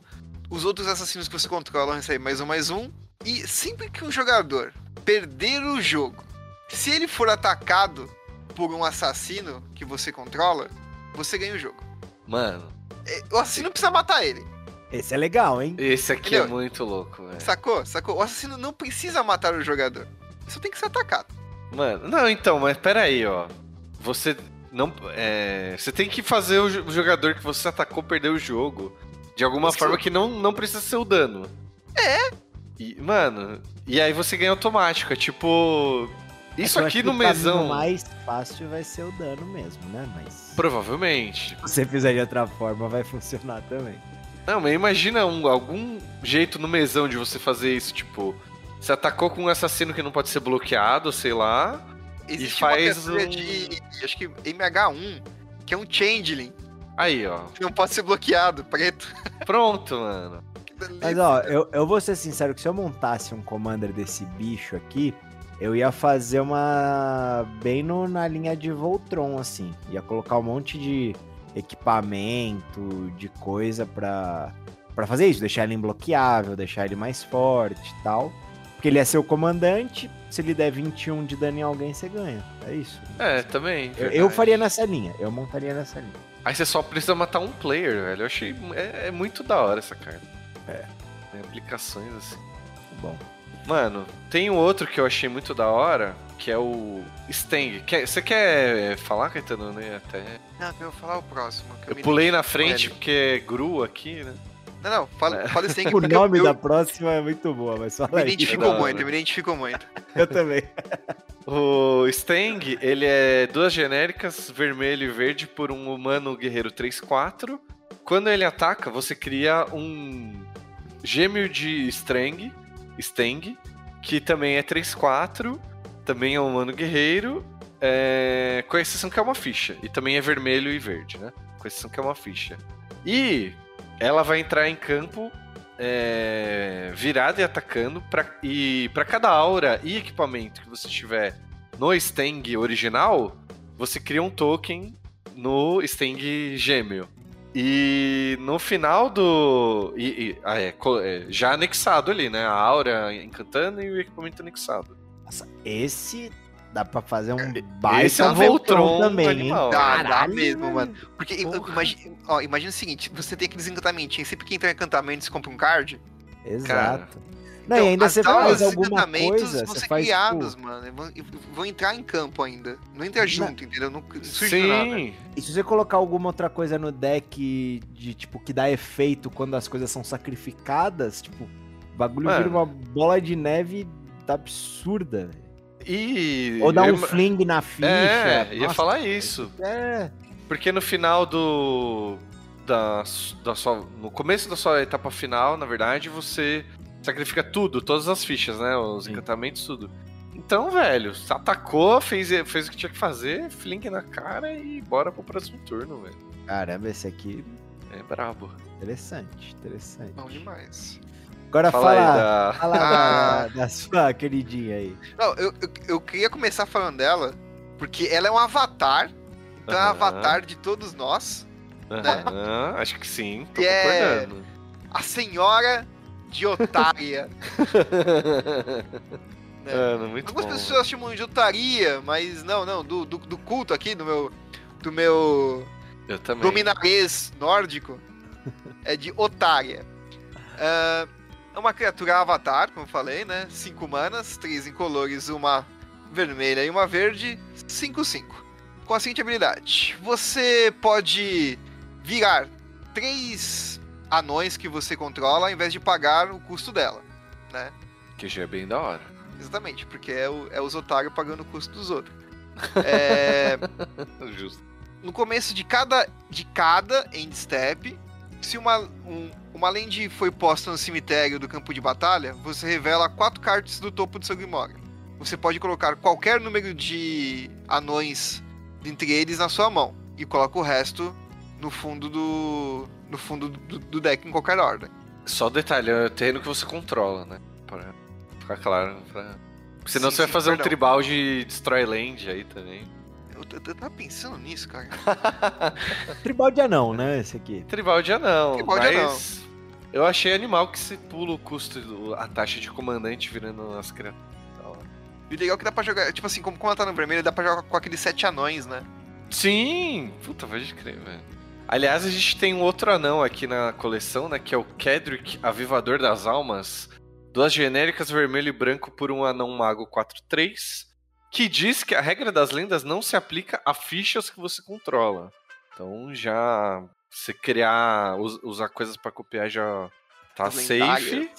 Os outros assassinos que você controla recebem mais um, mais um. E sempre que um jogador perder o jogo, se ele for atacado por um assassino que você controla, você ganha o jogo. Mano, É, O assassino precisa matar ele. Esse é legal, hein? esse aqui é Entendeu? muito louco, velho. Sacou? Sacou? O assassino não precisa matar o jogador. Ele só tem que ser atacado. Mano, não, então, mas peraí, ó. Você não. É, você tem que fazer o jo- o jogador que você atacou perder o jogo. De alguma Isso. forma que não, não precisa ser o dano. É. E, mano, e aí você ganha automático. É tipo. Isso É eu aqui acho no que o mesão. mais fácil vai ser o dano mesmo, né? Mas Provavelmente. se você fizer de outra forma, vai funcionar também. Não, mas imagina um- algum jeito no mesão de você fazer isso, tipo. Você atacou com um assassino que não pode ser bloqueado, sei lá. Existe faz uma um- de. Acho que MH1, que é um Changeling, Aí, ó. que não pode ser bloqueado, preto. Pronto, mano. Mas ó, eu, eu vou ser sincero que se eu montasse um commander desse bicho aqui, eu ia fazer uma. bem no, na linha de Voltron, assim. Ia colocar um monte de equipamento, de coisa pra, pra fazer isso, deixar ele imbloqueável, deixar ele mais forte e tal. Porque ele é seu comandante, se ele der 21 de dano em alguém, você ganha. É isso. É, também. Eu, eu faria nessa linha, eu montaria nessa linha. Aí você só precisa matar um player, velho. Eu achei. É, é muito da hora essa carta. É. Tem aplicações assim. Bom. Mano, tem um outro que eu achei muito da hora, que é o Stang. Quer- Você quer falar, Caetano? Né? Até... Não, eu vou falar o próximo. que Eu me pulei na frente porque é Gru aqui, né? Não, não, fala, fala Sting O <laughs> nome eu, da eu próxima é muito boa, mas fala me aí. identifico da hora. muito, eu me identifico muito. <laughs> Eu também. O Stang, ele é duas genéricas, vermelho e verde, por um humano guerreiro 3-4. Quando ele ataca, você cria um gêmeo de Strang, Stang, que também é 3-4, também é um humano guerreiro, é, com exceção que é uma ficha. E também é vermelho e verde, né? Com exceção que é uma ficha. E ela vai entrar em campo é, virada e atacando. Pra, e para cada aura e equipamento que você tiver no Stang original, você cria um token no Stang gêmeo. E no final do. e- e- ah, é, é, já anexado ali, né? A aura encantando e o equipamento anexado. Nossa, esse dá pra fazer um baita Esse é um Voltron Voltron também? Dá, dá Caralho, mesmo, mano. Porque imagina, ó, imagina o seguinte: você tem aqueles encantamentinhos, sempre que entra em encantamento, você compra um card. Exato. Não, Então, e ainda as você faz os alguma encantamentos coisa, vão você ser faz criados, tipo, mano. Vão, vão entrar em campo ainda. Não entra junto, entendeu? Não, não surge do nada. Sim, E se você colocar alguma outra coisa no deck de tipo que dá efeito quando as coisas são sacrificadas, tipo, o bagulho Mano. vira uma bola de neve absurda. velho. e. Ou dá um eu- fling na ficha. É, ia Nossa, falar isso. É. Porque no final do. Da, da sua, no começo da sua etapa final, na verdade, você sacrifica tudo, todas as fichas, né? Os Sim. encantamentos, tudo. Então, velho, atacou, fez, fez o que tinha que fazer, fling na cara e bora pro próximo turno, velho. Caramba, esse aqui É brabo. interessante, interessante. Bom demais. Agora Fala fala, aí da. fala Ah. <laughs> da, da sua queridinha aí. Não, eu, eu, eu queria começar falando dela, porque ela é um avatar. Então é um avatar de todos nós. Aham, acho que sim, tô E é- concordando. A senhora de Otária. <laughs> né? Mano, muito Algumas bom. pessoas chamam de otaria, mas não, não, do, do, do culto aqui, do meu. Do meu Eu também. dominarês nórdico, é de otária. É uma criatura avatar, como eu falei, né? Cinco manas, três incolores, uma vermelha e uma verde, 5-5. Com a seguinte habilidade: você pode virar três anões que você controla ao invés de pagar o custo dela, né? Que já é bem da hora. Exatamente, porque é, o, é os otários pagando o custo dos outros. <laughs> É, Justo. no começo de cada, de cada end step, se uma, um- uma land foi posta no cemitério do campo de batalha, você revela quatro cartas do topo do seu Grimório. Você pode colocar qualquer número de anões entre eles na sua mão e coloca o resto no fundo do no fundo do, do deck em qualquer ordem. Só detalhe, é o terreno que você controla, né? Pra ficar claro. Pra... Porque senão Sim, você vai sim, fazer um perdão. tribal de Destroy Land aí também. Eu, eu, eu tava pensando nisso, cara. <laughs> Tribal de anão, né? Esse aqui. tribal de anão, Tribal de mas... Eu achei animal que se pula o custo, do- a taxa de comandante virando as criaturas. Da hora. E o legal é que dá pra jogar, tipo assim, como, como ela tá no vermelho, dá pra jogar com aqueles sete anões, né? Sim! Puta, pode crer, velho. Aliás, a gente tem um outro anão aqui na coleção, né? Que é o Kedrick, Avivador das Almas. Duas genéricas vermelho e branco por um anão mago 4-3. Que diz que a regra das lendas não se aplica a fichas que você controla. Então já. Você criar. us- usar coisas pra copiar já tá As safe.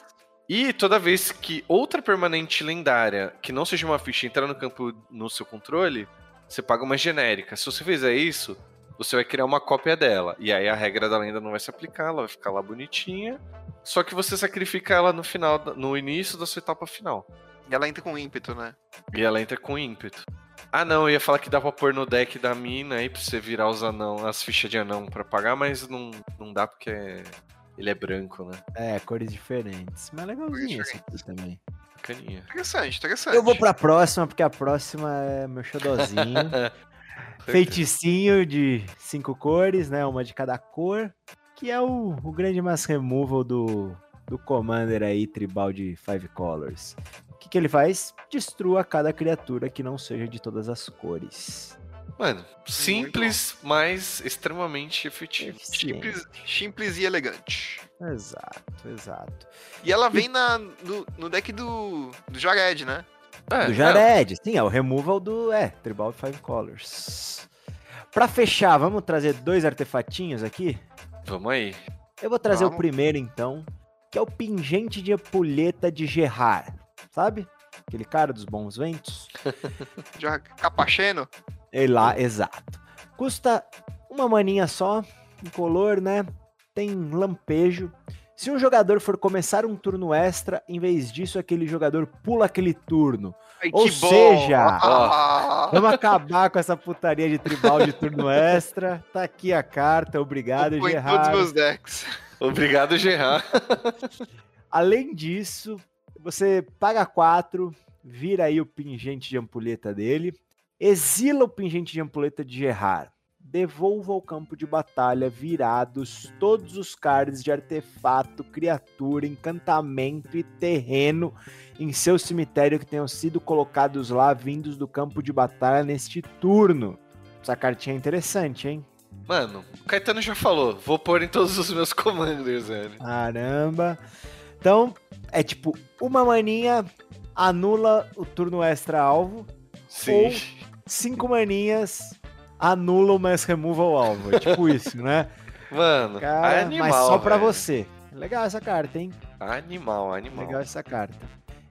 E toda vez que outra permanente lendária, que não seja uma ficha, entrar no campo no seu controle, você paga uma genérica. Se você fizer isso, você vai criar uma cópia dela. E aí a regra da lenda não vai se aplicar, ela vai ficar lá bonitinha. Só que você sacrifica ela no final, no início da sua etapa final. E ela entra com ímpeto, né? E ela entra com ímpeto. Ah não, eu ia falar que dá pra pôr no deck da mina aí pra você virar os anão, as fichas de anão pra pagar, mas não, não dá porque é- ele é branco, né? É, cores diferentes. Mas legalzinho esse aqui também. Bacaninha. Interessante, interessante. Eu vou pra próxima, porque a próxima é meu xodózinho. <laughs> Feiticinho de cinco cores, né? Uma de cada cor. Que é o, o grande mass removal do, do Commander aí, tribal de Five Colors. O que, que ele faz? Destrua cada criatura que não seja de todas as cores. Mano, simples, mas extremamente efetivo. Simples, simples e elegante. Exato, exato. E ela vem na, no, no deck do, do Jared, né? É, do Jared. Sim, é o removal do. É, Tribal Five Colors. Pra fechar, vamos trazer dois artefatinhos aqui? é, vamos aí. Eu vou trazer o Vamos. primeiro, então, que é o pingente de ampulheta de Gerard. Sabe? Aquele cara dos bons ventos. <laughs> Já capacheno? Ele lá, exato. Custa uma maninha só, incolor, né? Tem lampejo. Se um jogador for começar um turno extra, em vez disso, aquele jogador pula aquele turno. Ai, Ou que bom! seja, Ah, Vamos acabar com essa putaria de tribal de turno extra. Tá aqui a carta, obrigado, põe todos os Gerard. meus decks. Obrigado, Gerard. Além disso, você paga 4, vira aí o pingente de ampulheta dele, exila o pingente de ampulheta de Gerard, devolva ao campo de batalha virados todos os cards de artefato, criatura, encantamento e terreno em seu cemitério que tenham sido colocados lá vindos do campo de batalha neste turno. Essa cartinha é interessante, hein? Mano, o Caetano já falou. Vou pôr em todos os meus <laughs> commanders, velho. Caramba. Então, é tipo, uma maninha anula o turno extra alvo, Sim. cinco maninhas anula o mass removal alvo. É tipo <laughs> isso, né? Mano, Cara, animal. mas só pra velho. você. Legal essa carta, hein? Animal, animal. Legal essa carta.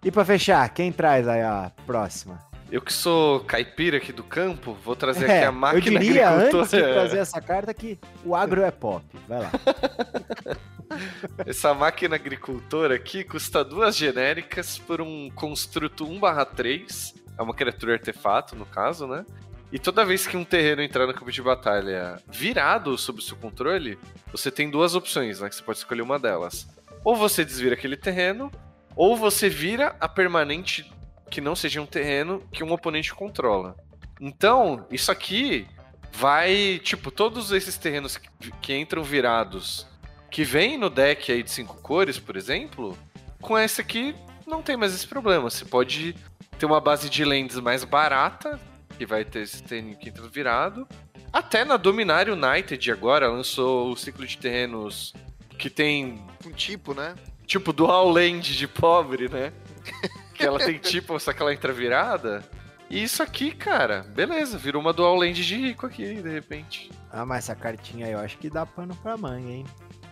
E pra fechar, quem traz aí a próxima? Eu que sou caipira aqui do campo, vou trazer É, aqui a eu máquina diria antes de trazer essa carta que o agro é pop. Vai lá. <laughs> Essa máquina agricultora aqui custa duas genéricas por um construto 1/3. É uma criatura artefato, no caso, né? E toda vez que um terreno entrar no campo de batalha virado sob seu controle, você tem duas opções, né? Que você pode escolher uma delas. Ou você desvira aquele terreno, ou você vira a permanente que não seja um terreno que um oponente controla. Então, isso aqui vai, tipo, todos esses terrenos que, que entram virados, que vem no deck aí de cinco cores, por exemplo, com esse aqui não tem mais esse problema. Você pode ter uma base de lands mais barata, que vai ter esse terreno que entra virado. Até na Dominário United agora lançou o ciclo de terrenos que tem Um tipo, né? tipo dual land de pobre, né? <laughs> que ela tem tipo, só que ela entra virada. E isso aqui, cara, beleza, virou uma dual land de rico aqui, de repente. Ah, mas essa cartinha aí eu acho que dá pano pra manga, hein?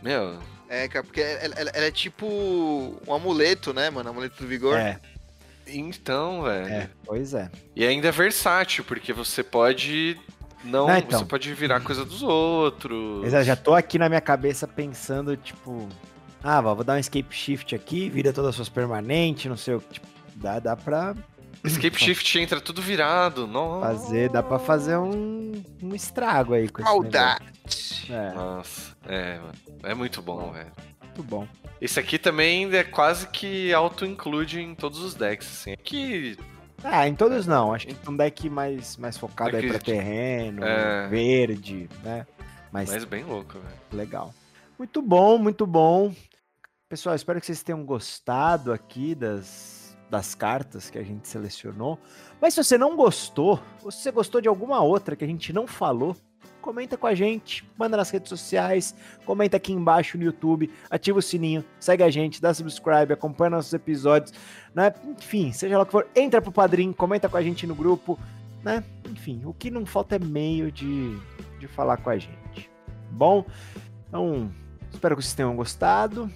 Meu, É, cara, porque ela, ela- ela é tipo um amuleto, né, mano? Amuleto do vigor. É, então, velho. é, pois é. E ainda é versátil, porque você pode. Não, Não, então. você pode virar coisa dos outros. Eu já tô aqui na minha cabeça pensando, tipo, ah, vou dar um escape shift aqui, vira todas as suas permanentes, não sei o que. Tipo, dá, dá pra <laughs> Escape Shift entra tudo virado. Nossa. fazer, dá pra fazer um, um estrago aí com esse Maldade. É, Nossa, é, mano. É muito bom, velho. Muito bom. Esse aqui também é quase que auto-include em todos os decks, assim. Aqui Ah, em todos não. Acho que um deck mais, mais focado aí Aqui- pra terreno, É. verde, né? Mas Mas bem louco, velho. legal. Muito bom, muito bom. Pessoal, espero que vocês tenham gostado aqui das, das cartas que a gente selecionou. Mas se você não gostou, ou se você gostou de alguma outra que a gente não falou, comenta com a gente, manda nas redes sociais, comenta aqui embaixo no YouTube, ativa o sininho, segue a gente, dá subscribe, acompanha nossos episódios, né? Enfim, seja lá o que for, entra pro padrinho, comenta com a gente no grupo, né? Enfim, o que não falta é meio de, de falar com a gente. Bom, então espero que vocês tenham gostado.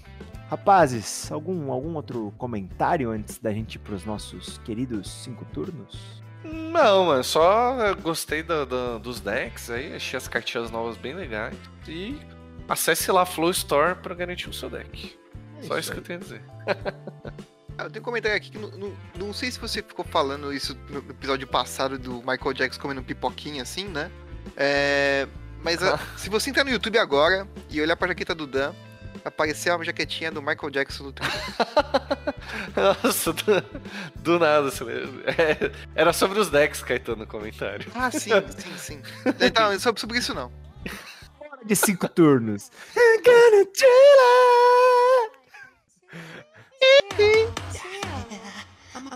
Rapazes, algum, algum outro comentário antes da gente ir pros nossos queridos cinco turnos? Não, mano, só eu gostei do- do- dos decks aí, achei as cartinhas novas bem legais. E acesse lá a Flow Store pra garantir o seu deck. É Só isso que eu tenho a dizer. Ah, Eu tenho um comentário aqui que não, não, não sei se você ficou falando isso no episódio passado do Michael Jackson comendo pipoquinha assim, né? É, mas ah, <laughs> se você entrar no YouTube agora e olhar pra jaqueta do Dan, vai aparecer a jaquetinha do Michael Jackson no Twitter. <laughs> Nossa, do, do nada. assim, é, era sobre os decks, Caetano, no comentário. Ah, sim, sim, sim. Então, sobre, sobre isso não. Hora de cinco turnos. I'm gonna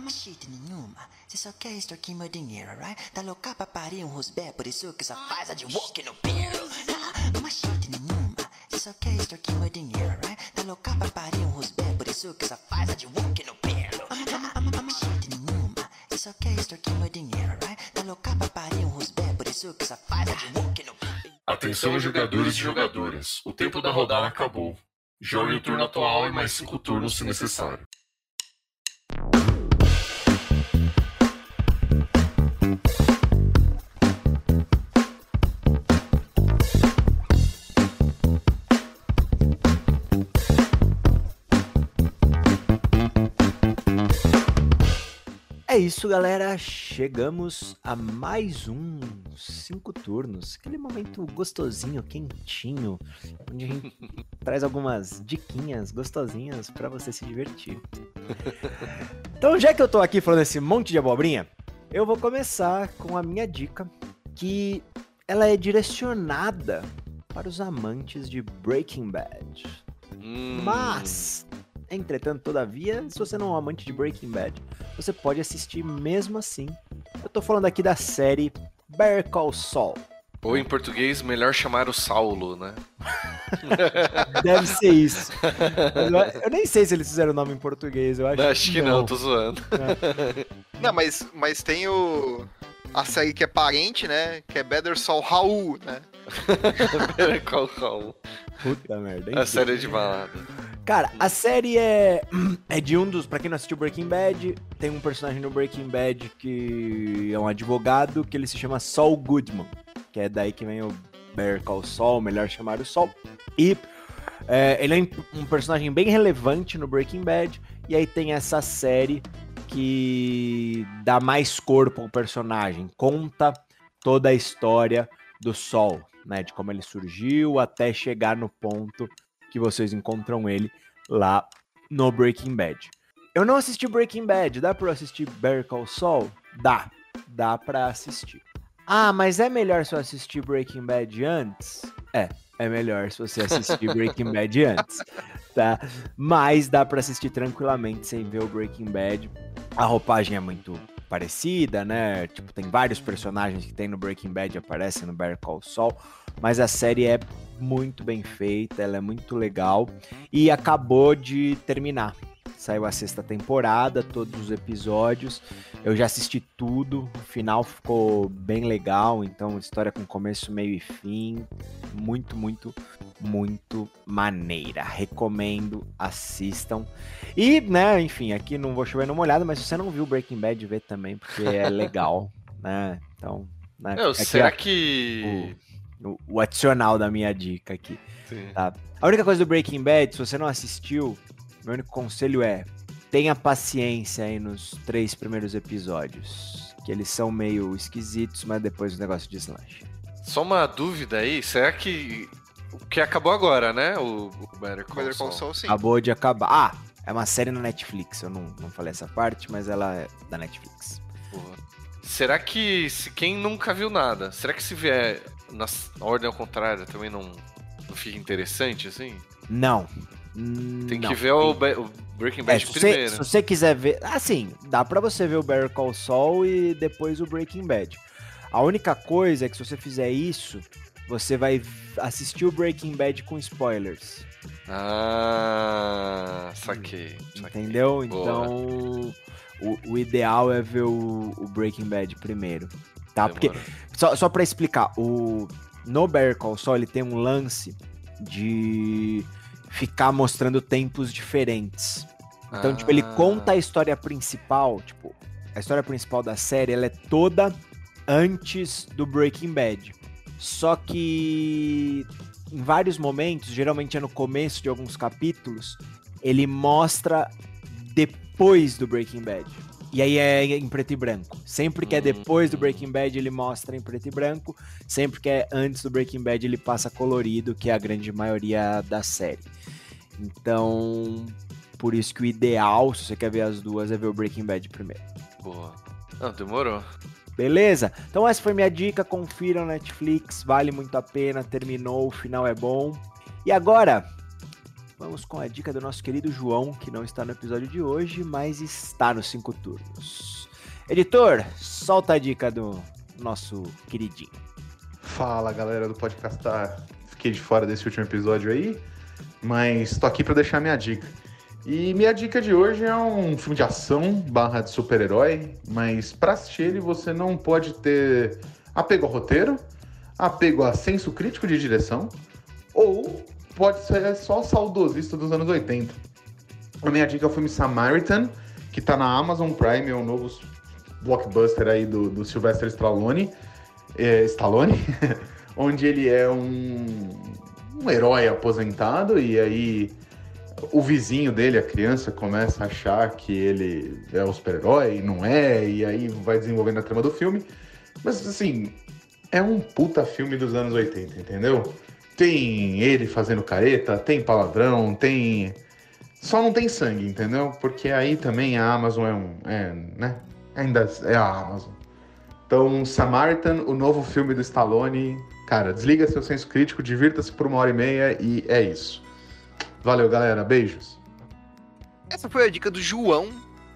chill nenhuma. Você só quer extorquir meu dinheiro, right? Tá louca pra parir um rosbé, por isso que só faz a de walk no. Ah. Você só quer extorquir meu dinheiro, right? Tá louca pra parir um rosbé, por isso que só faz a de walk no pelo. I'm, I'm, I'm, I'm cheating nenhuma. Você só quer extorquir meu dinheiro, right? Tá louca pra parir um rosbé, por isso que essa faz é de walk no Atenção, jogadores e jogadoras. O tempo da rodada acabou. Jogue o turno atual e mais cinco turnos se necessário. É isso, galera. Chegamos a mais um cinco turnos. Aquele momento gostosinho, quentinho, onde a gente <laughs> traz algumas diquinhas gostosinhas pra você se divertir. Então, já que eu tô aqui falando esse monte de abobrinha, eu vou começar com a minha dica, que ela é direcionada para os amantes de Breaking Bad. Hum, Mas, entretanto, todavia, se você não é um amante de Breaking Bad, você pode assistir mesmo assim. Eu tô falando aqui da série Better Call Saul. Ou em português, melhor chamar o Saulo, né? <laughs> Deve ser isso. Eu, eu nem sei se eles fizeram o nome em português, eu acho, Acho que não, tô zoando. Não, mas, mas tem o. A série que é parente, né? Que é Better Saul Raul, né? Qual, qual? Puta merda. A enfim. série de balada. Cara, a série é, é de um dos. Pra quem não assistiu Breaking Bad, tem um personagem no Breaking Bad que é um advogado que ele se chama Saul Goodman. Que é daí que vem o Better Call Saul, melhor chamar o Saul. E é, ele é um personagem bem relevante no Breaking Bad. E aí tem essa série que dá mais corpo ao personagem, conta toda a história do Sol, né? De como ele surgiu até chegar no ponto que vocês encontram ele lá no Breaking Bad. Eu não assisti Breaking Bad, dá pra eu assistir Better Call Saul? Dá, dá pra assistir. Ah, mas é melhor se eu assistir Breaking Bad antes? É, é melhor se você assistir <laughs> Breaking Bad antes, tá? Mas dá pra assistir tranquilamente sem ver o Breaking Bad. A roupagem é muito parecida, né? Tipo, tem vários personagens que tem no Breaking Bad aparecem no Better Call Saul, mas a série é muito bem feita, ela é muito legal e acabou de terminar. Saiu a sexta temporada, todos os episódios. Eu já assisti tudo, o final ficou bem legal, então história com começo, meio e fim. Muito, muito, muito maneira. Recomendo, assistam. E, né, enfim, aqui não vou chover numa olhada, mas se você não viu Breaking Bad, vê também, porque é <laughs> legal, né? Então, né, aqui, será ó, que. o, o adicional da minha dica aqui. Sim. Tá? A única coisa do Breaking Bad, se você não assistiu, meu único conselho é tenha paciência aí nos três primeiros episódios. Que eles são meio esquisitos, mas depois o negócio deslancha. Só uma dúvida aí, será que. O que acabou agora, né? O, o Better Call, Better Call Saul. Saul, sim. Acabou de acabar. Ah, é uma série na Netflix. Eu não, não falei essa parte, mas ela é da Netflix. Boa. Será que se quem nunca viu nada, será que se vier na ordem ao contrário também não, não fica interessante assim? Não. Tem não. que ver o, o Breaking É, Bad se, você, primeiro. se você quiser ver. Assim, dá pra você ver o Better Call Saul e depois o Breaking Bad. A única coisa é que se você fizer isso, você vai assistir o Breaking Bad com spoilers. Ah, saquei. saquei. Entendeu? Boa. Então, o, o ideal é ver o, o Breaking Bad primeiro. Tá? Porque, Demorou. só, só pra explicar, o, no Better Call Saul ele tem um lance de ficar mostrando tempos diferentes. Então, tipo, ele Ah. conta a história principal, tipo, a história principal da série, ela é toda antes do Breaking Bad. Só que em vários momentos, geralmente é no começo de alguns capítulos, ele mostra depois do Breaking Bad. E aí é em preto e branco. Sempre que é depois do Breaking Bad, ele mostra em preto e branco. Sempre que é antes do Breaking Bad, ele passa colorido, que é a grande maioria da série. Então, por isso que o ideal, se você quer ver as duas, é ver o Breaking Bad primeiro. Boa. Não, demorou. Beleza? Então essa foi minha dica, confiram Netflix, vale muito a pena, terminou, o final é bom. E agora, vamos com a dica do nosso querido João, que não está no episódio de hoje, mas está nos cinco turnos. Editor, solta a dica do nosso queridinho. Fala galera do Podcastar. Fiquei de fora desse último episódio aí, mas tô aqui pra deixar minha dica. E minha dica de hoje é um filme de ação barra de super-herói, mas para assistir ele você não pode ter apego ao roteiro, apego a senso crítico de direção, ou pode ser só saudosista dos anos 80. A minha dica é o filme Samaritan, que tá na Amazon Prime, é um novo blockbuster aí do, do Sylvester Stallone, é, Stallone <laughs> onde ele é um, um herói aposentado e aí o vizinho dele, a criança, começa a achar que ele é o super-herói, não é, e aí vai desenvolvendo a trama do filme. Mas assim, é um puta filme dos anos 80, entendeu? Tem ele fazendo careta, tem palavrão, tem. Só não tem sangue, entendeu? Porque aí também a Amazon é um. É, né? Ainda é a Amazon. Então, Samaritan, o novo filme do Stallone. Cara, desliga seu senso crítico, divirta-se por uma hora e meia e é isso. Valeu, galera. Beijos. Essa foi a dica do João,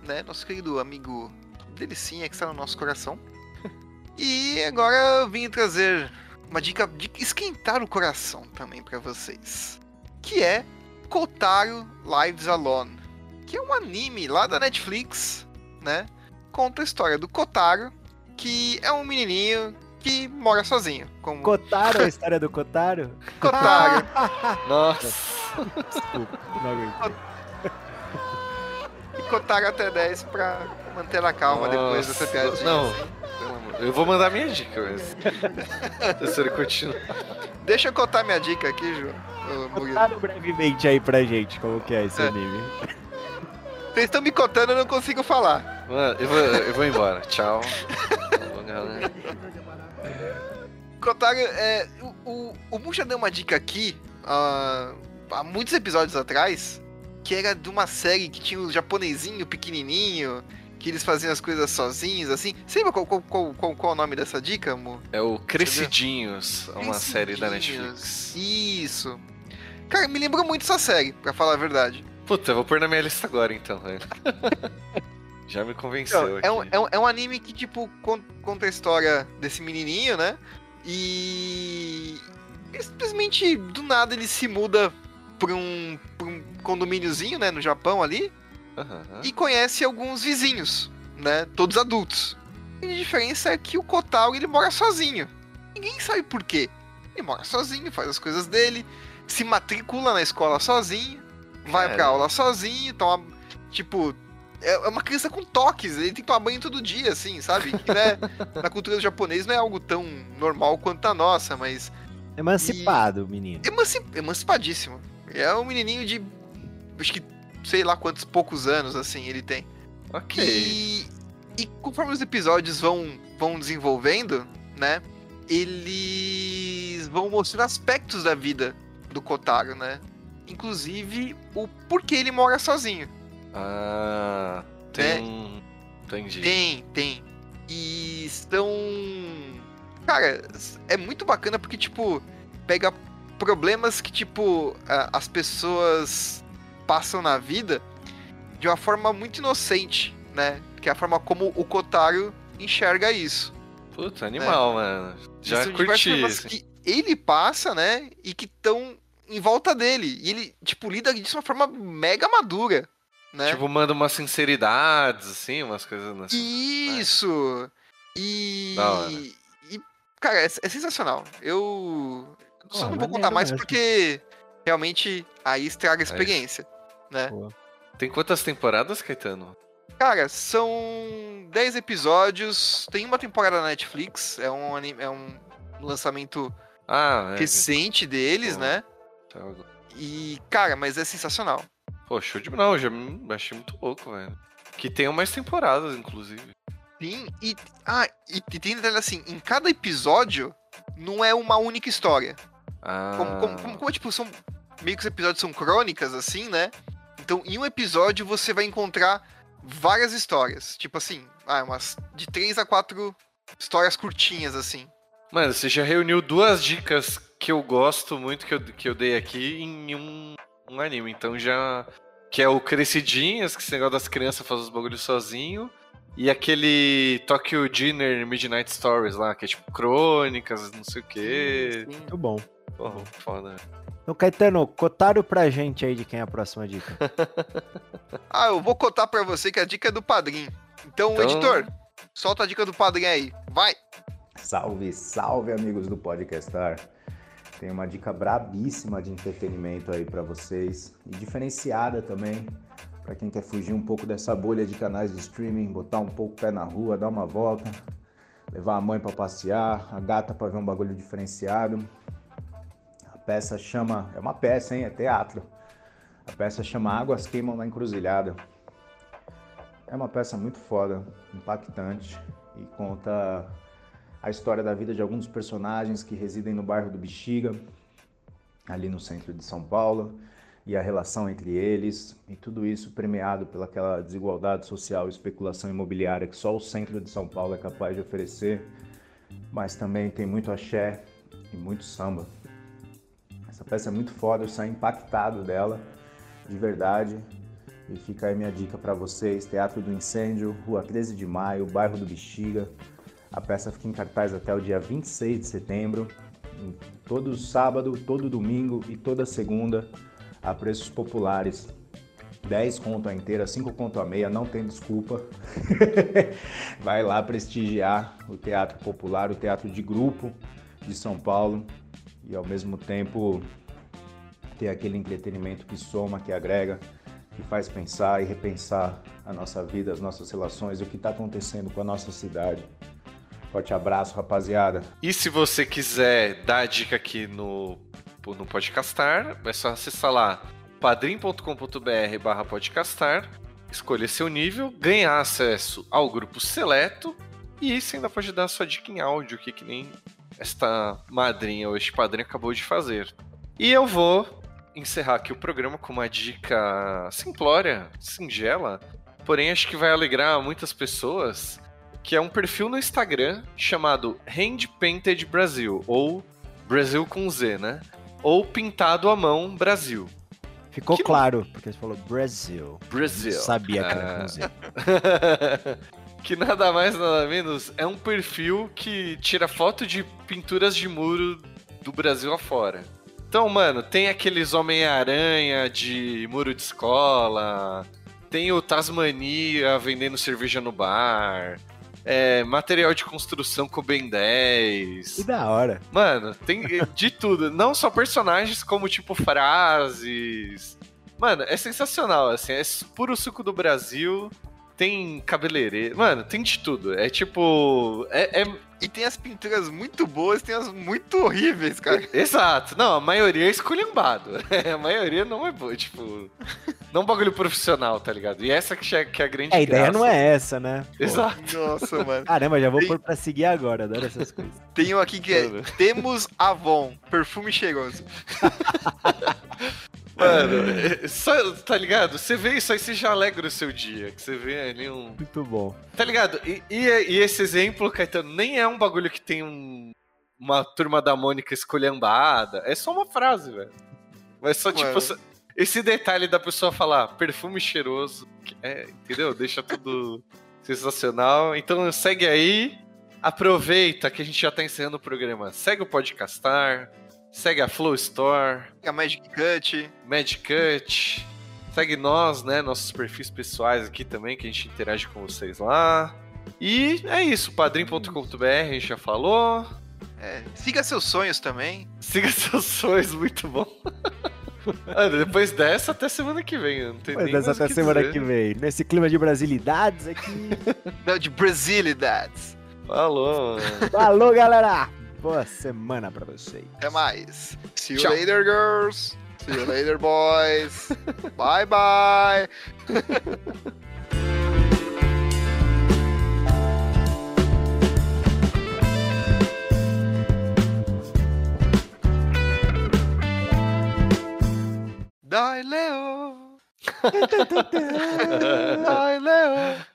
né? Nosso querido amigo Delicinha que está no nosso coração. <laughs> E agora eu vim trazer uma dica de esquentar o coração também para vocês. Que é Kotaro Lives Alone. Que é um anime lá da Netflix, né? Conta a história do Kotaro, que é um menininho que mora sozinho. Como Kotaro, a história do Kotaro? <laughs> Kotaro. <laughs> Nossa. Desculpa, não aguentei. e Kotaro até 10 pra manter a calma depois dessa Nossa, piadinha. Não, assim. Eu vou mandar minha dica, mas. <laughs> Se ele continuar. Deixa eu contar minha dica aqui, Ju. Contaram brevemente aí pra gente como que é esse É. anime. Vocês estão me contando, eu não consigo falar. Mano, eu vou, eu vou embora. Tchau. Kotaro, é, o, o, o Mu já deu uma dica aqui, ah, há muitos episódios atrás, que era de uma série que tinha o japonesinho pequenininho, que eles faziam as coisas sozinhos, assim. Você lembra qual, qual, qual, qual, é o nome dessa dica, Mu? É o Crescidinhos, uma série da Crescidinhos. Netflix. Isso. Cara, me lembrou muito essa série, pra falar a verdade. Puta, eu vou pôr na minha lista agora então, velho. <laughs> Já me convenceu Então, é, um, aqui. é, um, é um anime que, tipo, con- conta a história desse menininho, né? E. simplesmente, do nada, ele se muda pra um, pra um condomíniozinho, né? No Japão ali. Aham. E conhece alguns vizinhos, né? Todos adultos. E a diferença é que o Kotaro, ele mora sozinho. Ninguém sabe por quê. Ele mora sozinho, faz as coisas dele, se matricula na escola sozinho, vai pra aula sozinho, toma. Tipo, é é uma criança com toques, ele tem que tomar banho todo dia, assim, sabe? Que né, <laughs> na cultura do japonês não é algo tão normal quanto a nossa, mas Emancipado, o menino. emanci- emancipadíssimo. É um menininho de. Acho que sei lá quantos poucos anos, assim, ele tem. Ok. E, e conforme os episódios vão, vão desenvolvendo, né? Eles vão mostrando aspectos da vida do Kotaro, né? Inclusive o porquê ele mora sozinho. Ah, tem É. um. Entendi. Tem, tem. E estão. Cara, é muito bacana porque, tipo, pega problemas que, tipo, as pessoas passam na vida de uma forma muito inocente, né? Que é a forma como o Kotaro enxerga isso. Puta, animal, mano. Já São diversas curti esse. que ele passa, né? E que estão em volta dele. E ele, tipo, lida disso de uma forma mega madura, né? Tipo, manda umas sinceridades, assim, umas coisas nessa. Isso! E. Da hora. e, cara, é, é sensacional. Eu. Só Pô, não vou contar mais mesmo. porque realmente aí estraga a experiência. Né? Pô. Tem quantas temporadas, Caetano? Cara, são 10 episódios. Tem uma temporada na Netflix. É um, anime, é um lançamento Ah, é. recente deles, Pô. né? tá E, cara, mas é sensacional. Pô, show de não, já me- achei muito louco, velho. Que tenham mais temporadas, inclusive. Sim, e. Ah, e, e tem detalhe assim: em cada episódio não é uma única história. Ah. Como, como, como- como, tipo, são. Meio que os episódios são crônicas, assim, né? Então, em um episódio você vai encontrar várias histórias. Tipo assim, ah, umas de três a quatro histórias curtinhas, assim. Mano, você já reuniu duas dicas que eu gosto muito que eu, que eu dei aqui em um, um anime. Então já. Que é o Crescidinhas, que esse negócio das crianças fazem os bagulhos sozinho. E aquele Tokyo Dinner Midnight Stories lá, que é tipo crônicas, não sei o quê. Muito bom. Porra, foda. Então, Caetano, cotaram pra gente aí de quem é a próxima dica. <laughs> Ah, eu vou contar pra você que a dica é do padrinho. Então, Então- editor, solta a dica do padrinho aí. Vai! Salve, salve amigos do Podcastar. Tem uma dica brabíssima de entretenimento aí pra vocês e diferenciada também pra quem quer fugir um pouco dessa bolha de canais de streaming, botar um pouco o pé na rua, dar uma volta, levar a mãe pra passear, a gata pra ver um bagulho diferenciado. Peça chama, é uma peça, hein, é teatro. A peça chama Águas Queimam na Encruzilhada. É uma peça muito foda, impactante e conta a história da vida de alguns personagens que residem no bairro do Bexiga, ali no centro de São Paulo, e a relação entre eles, e tudo isso premiado pelaquela desigualdade social e especulação imobiliária que só o centro de São Paulo é capaz de oferecer, mas também tem muito axé e muito samba. Essa peça é muito foda, eu saí impactado dela, de verdade, e fica aí minha dica para vocês: Teatro do Incêndio, Rua 13 de Maio, bairro do Bexiga. A peça fica em cartaz até o dia 26 de setembro, em todo sábado, todo domingo e toda segunda, a preços populares. 10 conto a inteira, 5 conto a meia, não tem desculpa. <laughs> Vai lá prestigiar o teatro popular, o teatro de grupo de São Paulo e ao mesmo tempo ter aquele entretenimento que soma, que agrega, que faz pensar e repensar a nossa vida, as nossas relações, o que está acontecendo com a nossa cidade. Forte abraço, rapaziada. E se você quiser dar a dica aqui no, no Podcastar, é só acessar lá padrim.com.br barra podcastar, escolher seu nível, ganhar acesso ao grupo seleto e você ainda pode dar sua dica em áudio, que, que nem esta madrinha ou este padrinho acabou de fazer. E eu vou encerrar aqui o programa com uma dica simplória, singela, porém acho que vai alegrar muitas pessoas, que é um perfil no Instagram chamado Hand Painted Brasil, ou Brasil com Z, né? Ou Pintado à Mão Brasil. Ficou Que claro, porque você falou Brasil. Brasil. Sabia que era Ah. com Z. <laughs> que nada mais, nada menos, é um perfil que tira foto de pinturas de muro do Brasil afora. Então, mano, tem aqueles Homem-Aranha de muro de escola, tem o Tasmania vendendo cerveja no bar, é, material de construção com Ben 10. Que da hora. Mano, tem de tudo. Não só personagens, como, tipo, frases. Mano, é sensacional, assim. É puro suco do Brasil. Tem cabeleireiro. Mano, tem de tudo. É tipo. É, é- E tem as pinturas muito boas, tem as muito horríveis, cara. <laughs> Exato. Não, a maioria é esculhambado. <laughs> a maioria não é boa. Tipo. Não é um bagulho profissional, tá ligado? E essa que é, que é a grande É, a ideia graça. não é essa, né? Pô. <laughs> Exato. Nossa, mano. Caramba, já vou Tem- pôr pra seguir agora, adoro essas coisas. Tem um aqui que é. Temos Avon, perfume cheiroso. Mano, é- só, tá ligado? Você vê isso aí, você já alegra o seu dia. Que você vê ali um. Muito bom. Tá ligado? E, e- e esse exemplo, Caetano, nem é um bagulho que tem um, uma turma da Mônica escolhambada. É só uma frase, velho. Mas só, tipo, Mano. esse detalhe da pessoa falar perfume cheiroso. que É, entendeu? Deixa tudo <laughs> sensacional. Então segue aí. Aproveita que a gente já tá encerrando o programa. Segue o Podcastar. Segue a Flow Store. A Magic Cut. Magic Cut. Segue nós, né? Nossos perfis pessoais aqui também, que a gente interage com vocês lá. E é isso, padrim.com.br, a gente já falou. É, siga seus sonhos também. Siga <laughs> seus sonhos, muito bom. <laughs> Depois dessa, até semana que vem. Não tem Pois nem essa mais o até que semana dizer. que vem. Nesse clima de brasilidades aqui. <laughs> Não, de Brasilidades. Falou, mano. Falou, galera! Boa semana pra vocês. Até mais. See you Tchau. later, girls. See you later, boys. <laughs> bye, bye. Dai, Leo. <laughs> Dai, Leo.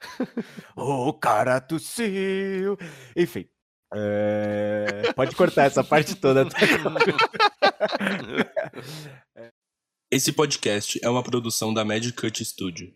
O cara tossiu. Enfim. É, Pode cortar essa parte toda. tá? <laughs> Esse podcast é uma produção da Magic Cut Studio.